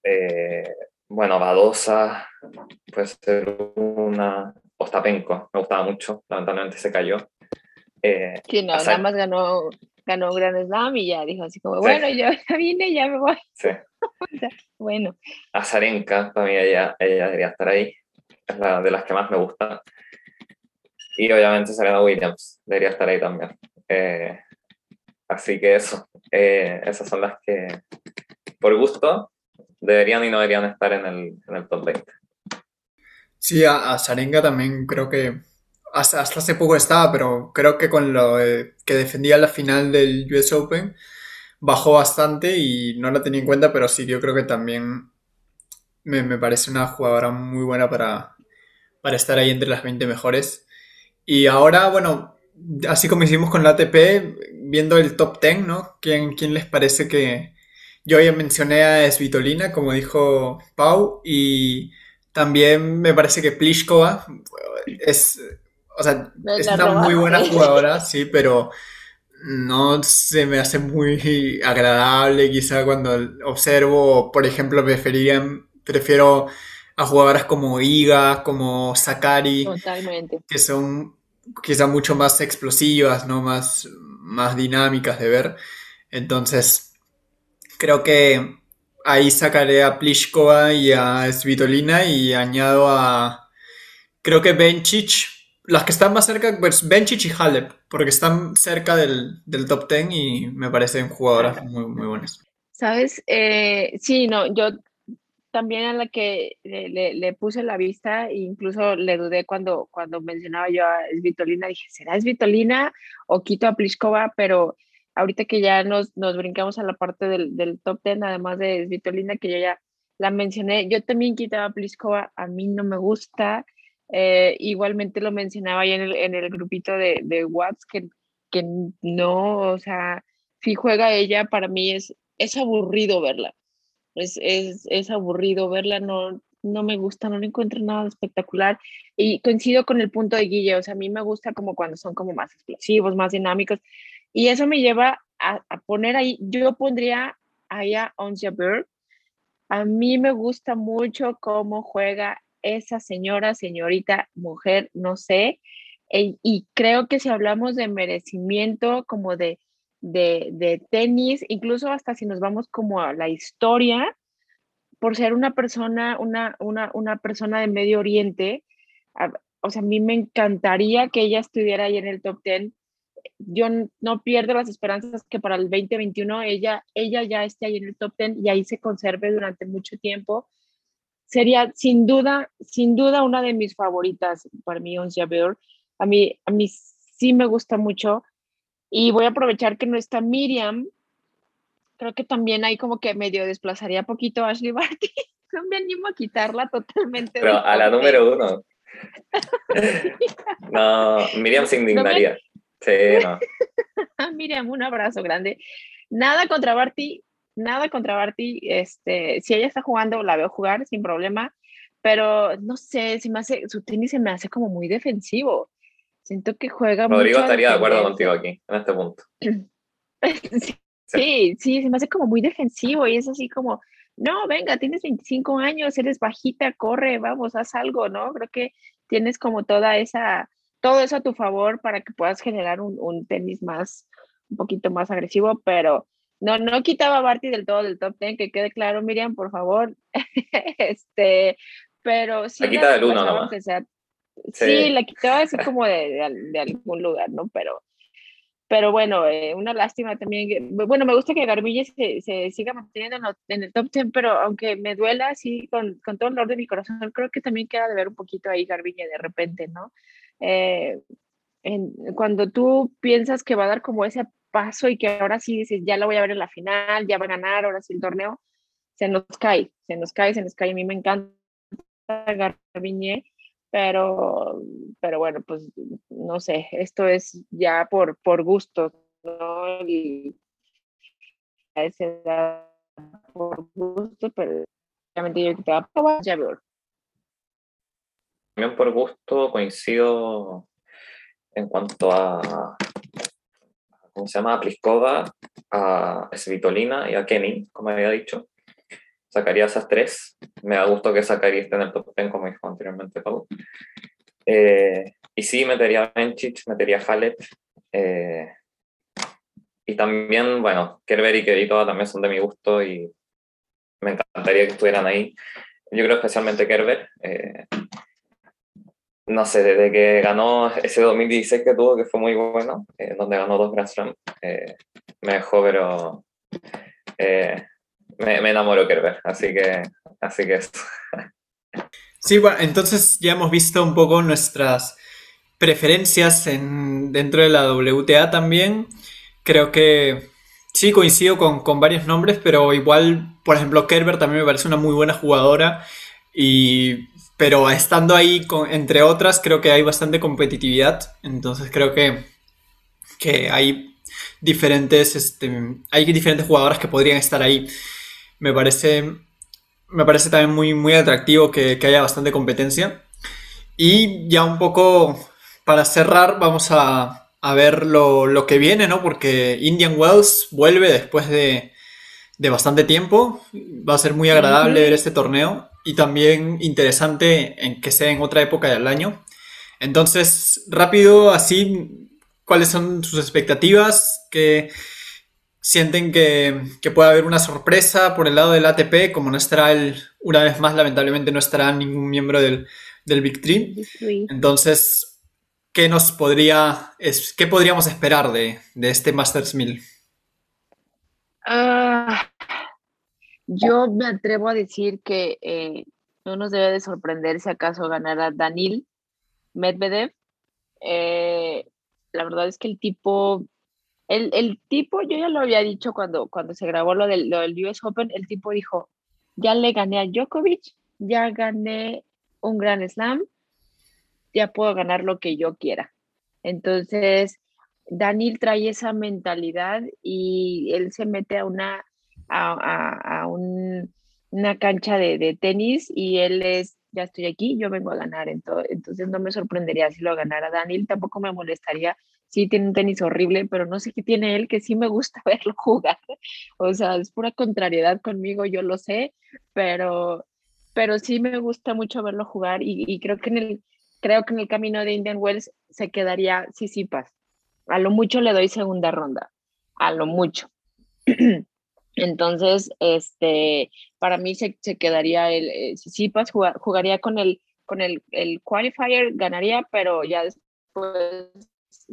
eh, bueno, Badosa, puede ser una, Ostapenko, me gustaba mucho, lamentablemente se cayó. Eh, Sí, no, nada más ganó, ganó un Gran Slam y ya dijo así como, Sí. bueno, yo ya vine, ya me voy. sí. Bueno, Azarenka, para mí ella, ella debería estar ahí, es la de las que más me gusta. Y obviamente Serena Williams debería estar ahí también. Eh, así que eso, eh, esas son las que por gusto deberían y no deberían estar en el, en el top 20. Sí, a, a Sarenga también creo que hasta, hace poco estaba, pero creo que con lo eh, que defendía la final del US Open bajó bastante y no la tenía en cuenta, pero sí, yo creo que también me, me parece una jugadora muy buena para, para estar ahí entre las 20 mejores. Y ahora, bueno, así como hicimos con la ATP, viendo el top 10, ¿no? ¿Quién, quién les parece que... Yo ya mencioné a Svitolina, como dijo Pau, y también me parece que Pliskova es, o sea, Me es una muy buena jugadora, sí, pero no se me hace muy agradable quizá cuando observo, por ejemplo, preferiría, prefiero a jugadoras como Iga, como Sakari, totalmente. que son quizá mucho más explosivas, ¿no? Más, más dinámicas de ver. Entonces, creo que ahí sacaré a Pliskova y a Svitolina y añado a, creo que Bencic, las que están más cerca, pues Bencic y Halep, porque están cerca del, del top 10 y me parecen jugadoras muy, muy buenas. ¿Sabes? Eh, sí, no, yo también a la que le, le- le puse la vista, incluso le dudé cuando, cuando mencionaba yo a Svitolina, dije, ¿será Svitolina o quito a Pliskova? Pero ahorita que ya nos, nos brincamos a la parte del, del top 10, además de Svitolina, que yo ya la mencioné, yo también quitaba a Pliskova, a mí no me gusta. Eh, igualmente lo mencionaba ahí en el, en el grupito de, de Whats, que, que no, o sea, si juega ella, para mí es, es aburrido verla. Es, es, es aburrido verla, no, no me gusta, no le encuentro nada espectacular. Y coincido con el punto de Guille, o sea, a mí me gusta como cuando son como más explosivos, más dinámicos. Y eso me lleva a, a poner ahí, yo pondría ahí a Ons Jabeur. A mí me gusta mucho cómo juega esa señora, señorita, mujer, no sé. e- y creo que si hablamos de merecimiento, como de, de, de tenis, incluso hasta si nos vamos como a la historia, por ser una persona, una, una, una persona de Medio Oriente, o sea, a mí me encantaría que ella estuviera ahí en el top 10. Yo no pierdo las esperanzas que para el 2021 ella, ella ya esté ahí en el top 10 y ahí se conserve durante mucho tiempo. Sería sin duda, sin duda una de mis favoritas para mí, Ons Jabeur. A mí, a mí sí me gusta mucho. Y voy a aprovechar que no está Miriam. Creo que también ahí como que medio desplazaría poquito a Ashley Barty. No me animo a quitarla totalmente. Pero a la número uno. no, Miriam se indignaría. Sí, no. Miriam, un abrazo grande. Nada contra Barty, nada contra Barty. Este, si ella está jugando, la veo jugar sin problema, pero no sé, si me hace, su tenis se me hace como muy defensivo. Siento que juega Rodrigo estaría de acuerdo contigo aquí, en este punto. sí, sí, se me hace como muy defensivo y es así como, no, venga, tienes 25 años, eres bajita, corre, vamos, haz algo, ¿no? Creo que tienes como toda esa, todo eso a tu favor para que puedas generar un, tenis más, un poquito más agresivo, pero no, no quitaba a Barty del todo del top 10, que quede claro, Miriam, por favor. este, pero sí. La quita del uno, Sí, la quitaba así como de, de, algún lugar, ¿no? Pero pero bueno, eh, una lástima también. Bueno, me gusta que Garbille se, se siga manteniendo en, el top 10, pero aunque me duela así con, con, todo el dolor de mi corazón, creo que también queda de ver un poquito ahí Garbille de repente, ¿no? Eh, en, cuando tú piensas que va a dar como ese paso y que ahora sí dices, ya la voy a ver en la final, ya va a ganar, ahora sí el torneo, se nos cae, se nos cae, se nos cae. A mí me encanta Garbiñe pero, pero bueno, pues no sé, esto es ya por, por gusto, ¿no? Y a esa edad por gusto, pero obviamente yo te va a ya veo. También por gusto coincido en cuanto a, ¿cómo se llama? A Pliskova, a Svitolina y a Kenny, como había dicho sacaría esas tres. Me da gusto que sacaría esté en el top 10, como dijo anteriormente Pau. Eh, y sí, metería a Menchich, metería a Halep. Eh, y también, bueno, Kerber y Kerito también son de mi gusto y me encantaría que estuvieran ahí. Yo creo especialmente Kerber. Eh, no sé, desde que ganó ese 2016 que tuvo, que fue muy bueno, donde ganó dos Grand Slam, me dejó, pero me, me enamoro Kerber, así que, así que Sí, bueno, entonces ya hemos visto un poco nuestras preferencias en, dentro de la WTA también. Creo que sí coincido con, con, varios nombres, pero igual, por ejemplo, Kerber también me parece una muy buena jugadora. Y, pero estando ahí, con, entre otras, creo que hay bastante competitividad. Entonces creo que, que hay diferentes, este, hay diferentes jugadoras que podrían estar ahí me parece, me parece también muy, muy atractivo que, haya bastante competencia. Y ya un poco para cerrar, vamos a, ver lo, que viene, ¿no? Porque Indian Wells vuelve después de, bastante tiempo. Va a ser muy agradable ver este torneo y también interesante en que sea en otra época del año. Entonces, rápido, así, ¿cuáles son sus expectativas? ¿Qué, sienten que, que, puede haber una sorpresa por el lado del ATP, como no estará el, una vez más, lamentablemente no estará ningún miembro del, del Big Three. Entonces, ¿qué nos podría, es, qué podríamos esperar de, de este Masters 1000? Ah, yo me atrevo a decir que eh, no nos debe de sorprender si acaso ganara Danil Medvedev. Eh, la verdad es que el tipo el, tipo, yo ya lo había dicho cuando, cuando se grabó lo del, lo del US Open, el tipo dijo, ya le gané a Djokovic, ya gané un Grand Slam, ya puedo ganar lo que yo quiera. Entonces, Daniel trae esa mentalidad y él se mete a una, a, a, una cancha de, de, tenis y él es, ya estoy aquí, yo vengo a ganar. Entonces, no me sorprendería si lo ganara Daniel, tampoco me molestaría sí tiene un tenis horrible, pero no sé qué tiene él que sí me gusta verlo jugar. O sea, es pura contrariedad conmigo, yo lo sé, pero, pero sí me gusta mucho verlo jugar y, creo que en el creo que en el camino de Indian Wells se quedaría Sisipas. A lo mucho le doy segunda ronda. a lo mucho. Entonces, este, para mí se, se quedaría el eh, jugaría con el, con el, el qualifier, ganaría, pero ya después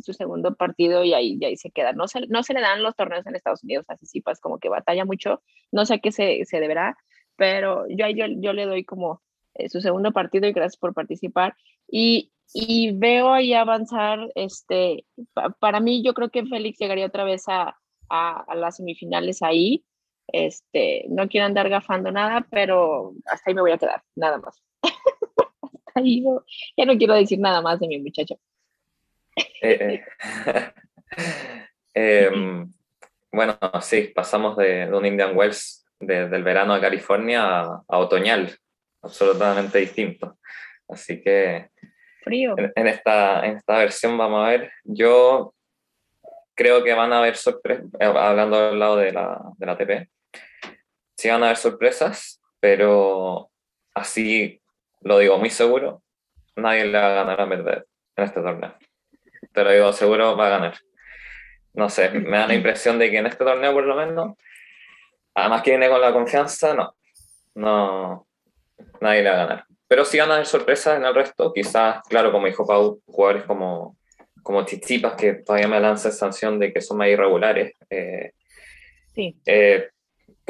su segundo partido y ahí, ahí se queda. No se, no se le dan los torneos en Estados Unidos a Tsitsipas, como que batalla mucho, no sé a qué se, se deberá, pero yo, yo, yo le doy como eh, su segundo partido y gracias por participar. Y, y veo ahí avanzar, este, para mí yo creo que Félix llegaría otra vez a, a, a las semifinales ahí, este, no quiero andar gafando nada, pero hasta ahí me voy a quedar, nada más. ahí ya no quiero decir nada más de mi muchacho. Eh, eh. Em, bueno, sí, pasamos de, un Indian Wells del verano de California a, otoñal, absolutamente distinto. Así que Frío. En, esta, en esta versión vamos a ver, yo creo que van a haber sorpresas, eh, hablando del lado de la, de la TP, sí van a haber sorpresas, pero así lo digo muy seguro, nadie le va a ganar a Medvedev en este torneo. Te lo digo seguro, va a ganar. No sé, me da la impresión de que en este torneo por lo menos, además que viene con la confianza, no, no, nadie le va a ganar. Pero sí van a haber sorpresas en el resto, quizás, claro, como dijo Pau, jugadores como, como Chichipas, que todavía me lanza sanción de que son más irregulares. Eh, sí. Eh,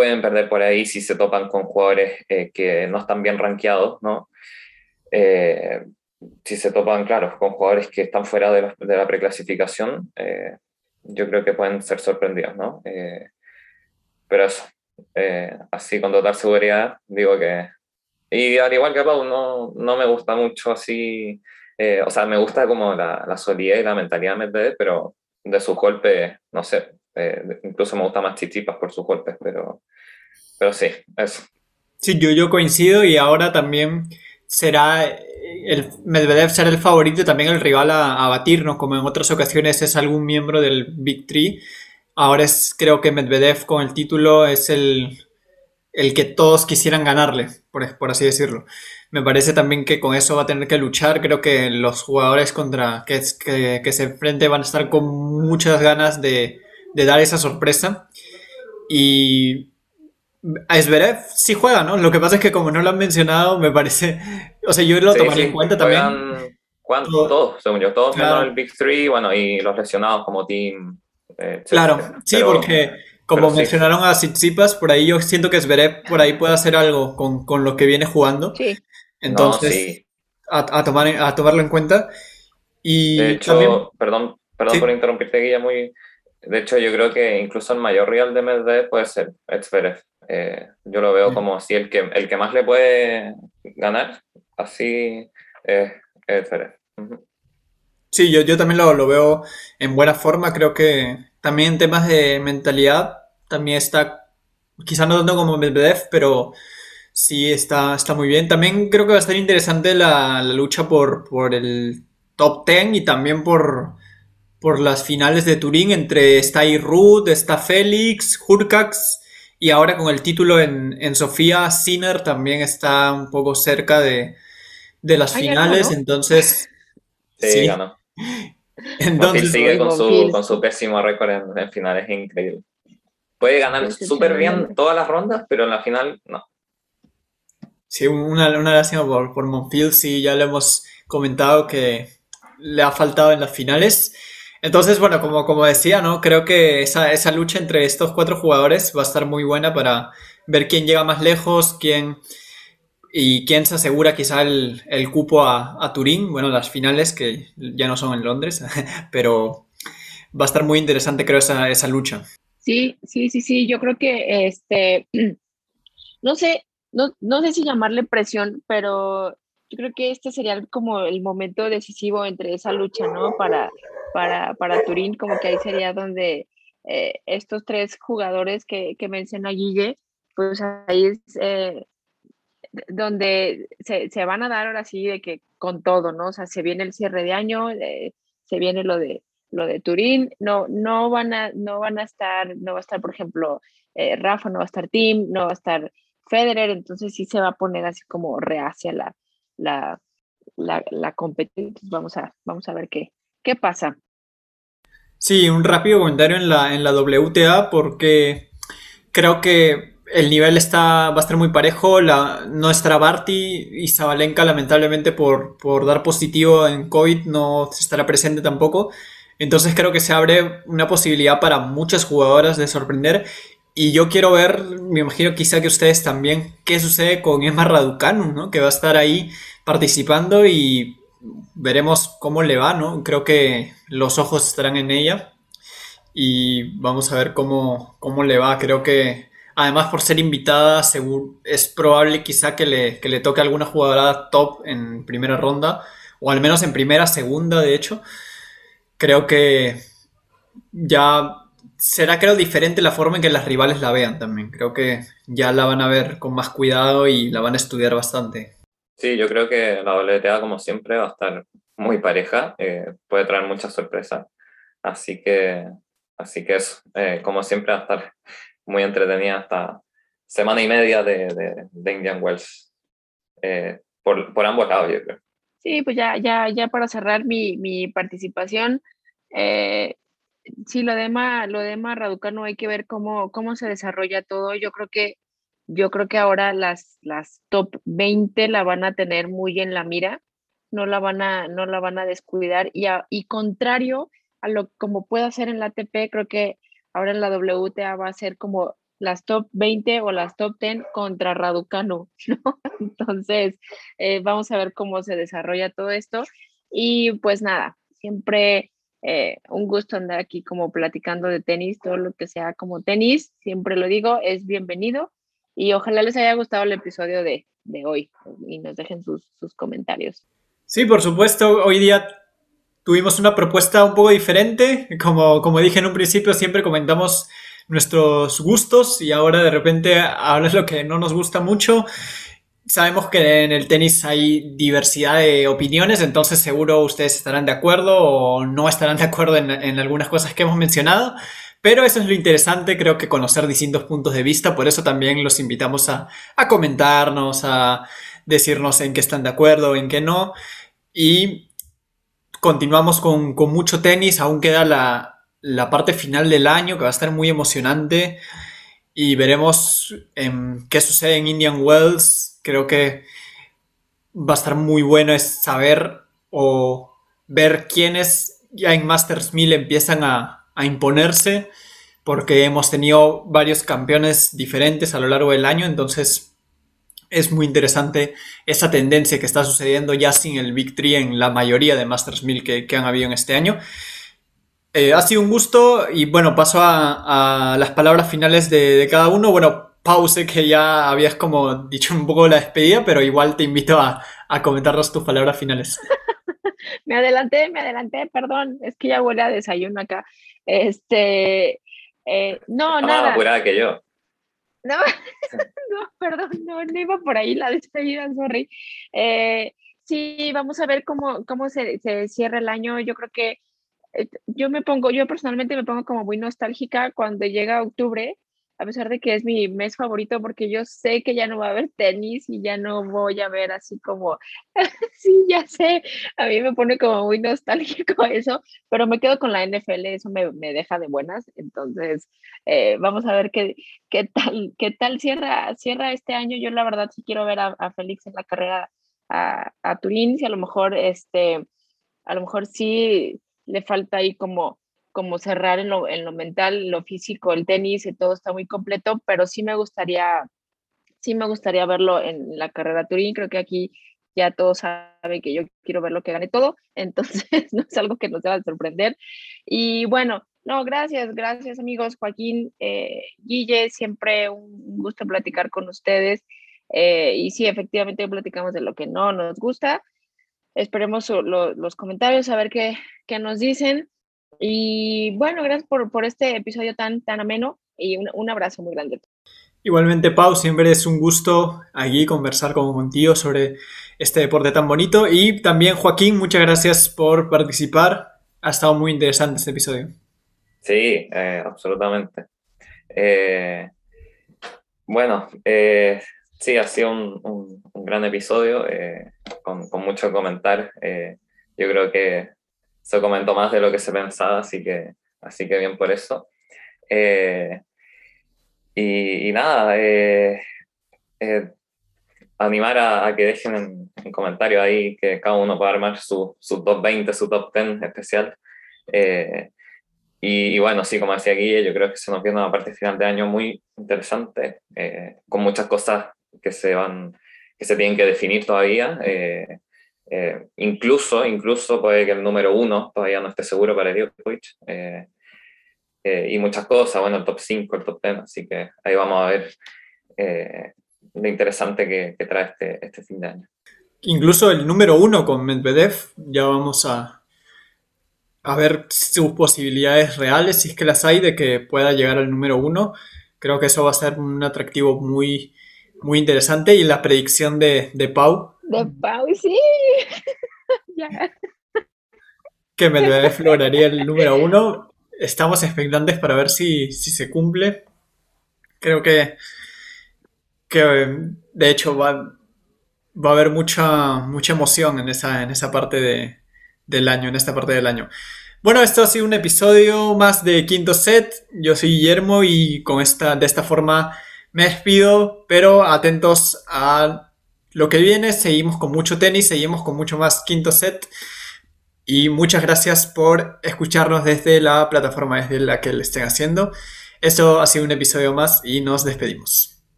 pueden perder por ahí si se topan con jugadores eh, que no están bien rankeados, ¿no? Eh, si se topan, claro, con jugadores que están fuera de de la preclasificación, eh, yo creo que pueden ser sorprendidos, ¿no? pero eso, así con total seguridad, digo que... Y al igual que Pau, no, no me gusta mucho así, o sea, me gusta como la, la solidez y la mentalidad de Medvedev, pero de su golpe, no sé, eh, incluso me gusta más Chichipas por sus golpes, pero, pero sí, eso. Sí, yo, yo coincido y ahora también será el Medvedev será el favorito y también el rival a, a batirnos, como en otras ocasiones es algún miembro del Big Three. Ahora es, creo que Medvedev con el título es el, el que todos quisieran ganarle, por, por, así decirlo. Me parece también que con eso va a tener que luchar. Creo que los jugadores contra que, que, que se enfrente van a estar con muchas ganas de, de dar esa sorpresa. Y a Zverev sí juega, ¿no? Lo que pasa es que como no lo han mencionado, me parece... O sea, yo lo sí, tomaré en cuenta también. ¿Cuánto? Todo. Todos, según yo. Todos claro. el Big Three, bueno, y los lesionados como team. Eh, claro, sí, pero, porque como mencionaron sí. a Tsitsipas, por ahí yo siento que Zverev por ahí puede hacer algo con, con lo que viene jugando. Sí. Entonces, no, a, a, tomar, a tomarlo en cuenta. Y de hecho, también, perdón, perdón por interrumpirte, Guilla, muy de hecho, yo creo que incluso el mayor real de Medvedev puede ser Zverev. Eh, yo lo veo como si el que, el que más le puede ganar, así es, es Zverev. Uh -huh. Sí, yo, yo también lo, lo, veo en buena forma. Creo que también en temas de mentalidad también está, quizá no tanto como Medvedev, pero sí está, está muy bien. También creo que va a estar interesante la, la lucha por, por el top 10 y también por por las finales de Turín entre está Ruth, está Félix, Hurcax y ahora con el título en, en Sofía, Sinner también está un poco cerca de, de las Ay, finales, ganó, ¿no? entonces... Sí, sí. ganó. Entonces, sigue con su, con su pésimo récord en, en, finales, increíble. Puede ganar súper bien todas las rondas, pero en la final no. Sí, una, una lástima por, por Monfield, sí, ya lo hemos comentado que le ha faltado en las finales. Entonces, bueno, como, como decía, ¿no? Creo que esa, esa lucha entre estos cuatro jugadores va a estar muy buena para ver quién llega más lejos, quién y quién se asegura quizá el, el cupo a, a, Turín, bueno, las finales que ya no son en Londres, pero va a estar muy interesante creo esa, esa lucha. Sí, sí, sí, sí, yo creo que este, no sé, no, no sé si llamarle presión, pero yo creo que este sería como el momento decisivo entre esa lucha, ¿no? Para, para, para Turín, como que ahí sería donde eh, estos tres jugadores que, que menciona Guille, pues ahí es eh, donde se, se, van a dar ahora sí de que con todo, ¿no? O sea, se viene el cierre de año, eh, se viene lo de lo de Turín, no, no van a, no van a estar, no va a estar, por ejemplo, Rafa, no va a estar Tim, no va a estar Federer, entonces sí se va a poner así como reacia la, la, la, la competencia. Vamos a, vamos a ver qué, qué pasa. Sí, un rápido comentario en la, en la WTA porque creo que el nivel está, va a estar muy parejo. La, no estará Barty y Zabalenka, lamentablemente, por, por dar positivo en COVID, no estará presente tampoco. Entonces creo que se abre una posibilidad para muchas jugadoras de sorprender. Y yo quiero ver, me imagino quizá que ustedes también, qué sucede con Emma Raducanu, ¿no? Que va a estar ahí participando y veremos cómo le va, ¿no? Creo que los ojos estarán en ella y vamos a ver cómo, cómo le va. Creo que además por ser invitada es probable quizá que le, que le toque alguna jugadora top en primera ronda o al menos en primera, segunda de hecho. Creo que ya será creo diferente la forma en que las rivales la vean también. Creo que ya la van a ver con más cuidado y la van a estudiar bastante. Sí, yo creo que la WTA como siempre va a estar muy pareja, eh, puede traer muchas sorpresas. Así que, así que eso, eh, como siempre va a estar muy entretenida hasta semana y media de, de, Indian Wells, eh, por, por, ambos lados, yo creo. Sí, pues ya, ya, ya para cerrar mi, mi participación, eh, sí, lo de Emma, lo de Raducano hay que ver cómo, cómo se desarrolla todo. Yo creo que, yo creo que ahora las, las top 20 la van a tener muy en la mira, no la van a, no la van a descuidar. Y, y contrario a lo como puede hacer en la ATP, creo que ahora en la WTA va a ser como las top 20 o las top 10 contra Raducano, ¿no? Entonces, eh, vamos a ver cómo se desarrolla todo esto. Y pues nada, siempre eh, un gusto andar aquí como platicando de tenis, todo lo que sea como tenis, siempre lo digo, es bienvenido. Y ojalá les haya gustado el episodio de, de hoy y nos dejen sus, sus comentarios. Sí, por supuesto, hoy día tuvimos una propuesta un poco diferente. Como, como dije en un principio, siempre comentamos nuestros gustos y ahora de repente ahora es lo que no nos gusta mucho. Sabemos que en el tenis hay diversidad de opiniones, entonces seguro ustedes estarán de acuerdo o no estarán de acuerdo en, en algunas cosas que hemos mencionado. Pero eso es lo interesante, creo que conocer distintos puntos de vista, por eso también los invitamos a, a comentarnos, a decirnos en qué están de acuerdo, en qué no. Y continuamos con, mucho tenis, aún queda la, parte final del año que va a estar muy emocionante y veremos em, qué sucede en Indian Wells. Creo que va a estar muy bueno saber o ver quiénes ya en Masters 1000 empiezan a, a imponerse porque hemos tenido varios campeones diferentes a lo largo del año, entonces es muy interesante esa tendencia que está sucediendo ya sin el Big Tree en la mayoría de Masters 1000 que, han habido en este año. Eh, ha sido un gusto y bueno, paso a, las palabras finales de, cada uno. Bueno, pause que ya habías como dicho un poco la despedida, pero igual te invito a, comentarnos tus palabras finales. me adelanté, me adelanté, perdón, es que ya huele a desayuno acá. Este, eh, no, nada. más apurada que yo. No, no, perdón, no, no iba por ahí la despedida, sorry. Eh, sí, vamos a ver cómo, cómo se, se, cierra el año. Yo creo que eh, yo me pongo, yo personalmente me pongo como muy nostálgica cuando llega octubre a pesar de que es mi mes favorito, porque yo sé que ya no va a haber tenis y ya no voy a ver así como, sí, ya sé, a mí me pone como muy nostálgico eso, pero me quedo con la NFL, eso me, me deja de buenas, entonces eh, vamos a ver qué, qué, tal, qué tal cierra, cierra este año. Yo la verdad sí quiero ver a, a Félix en la carrera a, a Turín, si a lo mejor, este, a lo mejor sí le falta ahí como como cerrar en lo, en lo mental, lo físico, el tenis, y todo está muy completo, pero sí me gustaría, sí me gustaría verlo en la carrera Turín. Creo que aquí ya todos saben que yo quiero verlo que gane todo, entonces no es algo que nos deba sorprender. Y bueno, no, gracias, gracias amigos, Joaquín, eh, Guille, siempre un gusto platicar con ustedes. Eh, y sí, efectivamente platicamos de lo que no nos gusta. Esperemos los comentarios, a ver qué, qué nos dicen. Y bueno, gracias por, por este episodio tan, tan ameno y un, un, abrazo muy grande. Igualmente, Pau, siempre es un gusto aquí conversar con contigo sobre este deporte tan bonito. Y también, Joaquín, muchas gracias por participar. Ha estado muy interesante este episodio. Sí, eh, absolutamente. Eh, bueno, eh, sí, ha sido un, un, un gran episodio eh, con, con, mucho comentar. yo creo que se comentó más de lo que se pensaba, así que así que bien por eso. Eh, y, nada, eh, animar a, que dejen en, en comentarios ahí que cada uno pueda armar su, su top 20, su top 10 especial. Y, bueno, sí, como decía aquí, yo creo que se nos viene una parte final de año muy interesante, con muchas cosas que se van, que se tienen que definir todavía. Eh, eh, incluso, incluso puede que el número uno todavía no esté seguro para Djokovic. Eh, y muchas cosas, bueno, el top 5, el top 10, así que ahí vamos a ver lo interesante que, que trae este, este fin de año. Incluso el número uno con Medvedev, ya vamos a, a ver sus posibilidades reales, si es que las hay, de que pueda llegar al número uno. Creo que eso va a ser un atractivo muy, muy interesante. Y la predicción de, de Pau. De Pau, sí. Que Medvedev lograría el número uno. Estamos expectantes para ver si, si se cumple. Creo que, que de hecho va, va a haber mucha, mucha emoción en esa, en esa parte de, del año, en esta parte del año. Bueno, esto ha sido un episodio más de Quinto Set. Yo soy Guillermo y con esta, de esta forma me despido, pero atentos a lo que viene. Seguimos con mucho tenis, seguimos con mucho más quinto set. Y muchas gracias por escucharnos desde la plataforma desde la que le estén haciendo. Esto ha sido un episodio más y nos despedimos.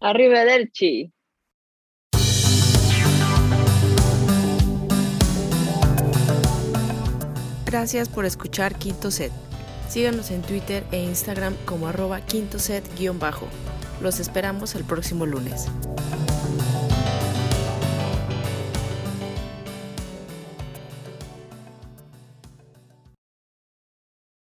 Arrivederci. Gracias por escuchar Quinto Set. Síganos en Twitter e Instagram como arroba quinto set-bajo. Los esperamos el próximo lunes.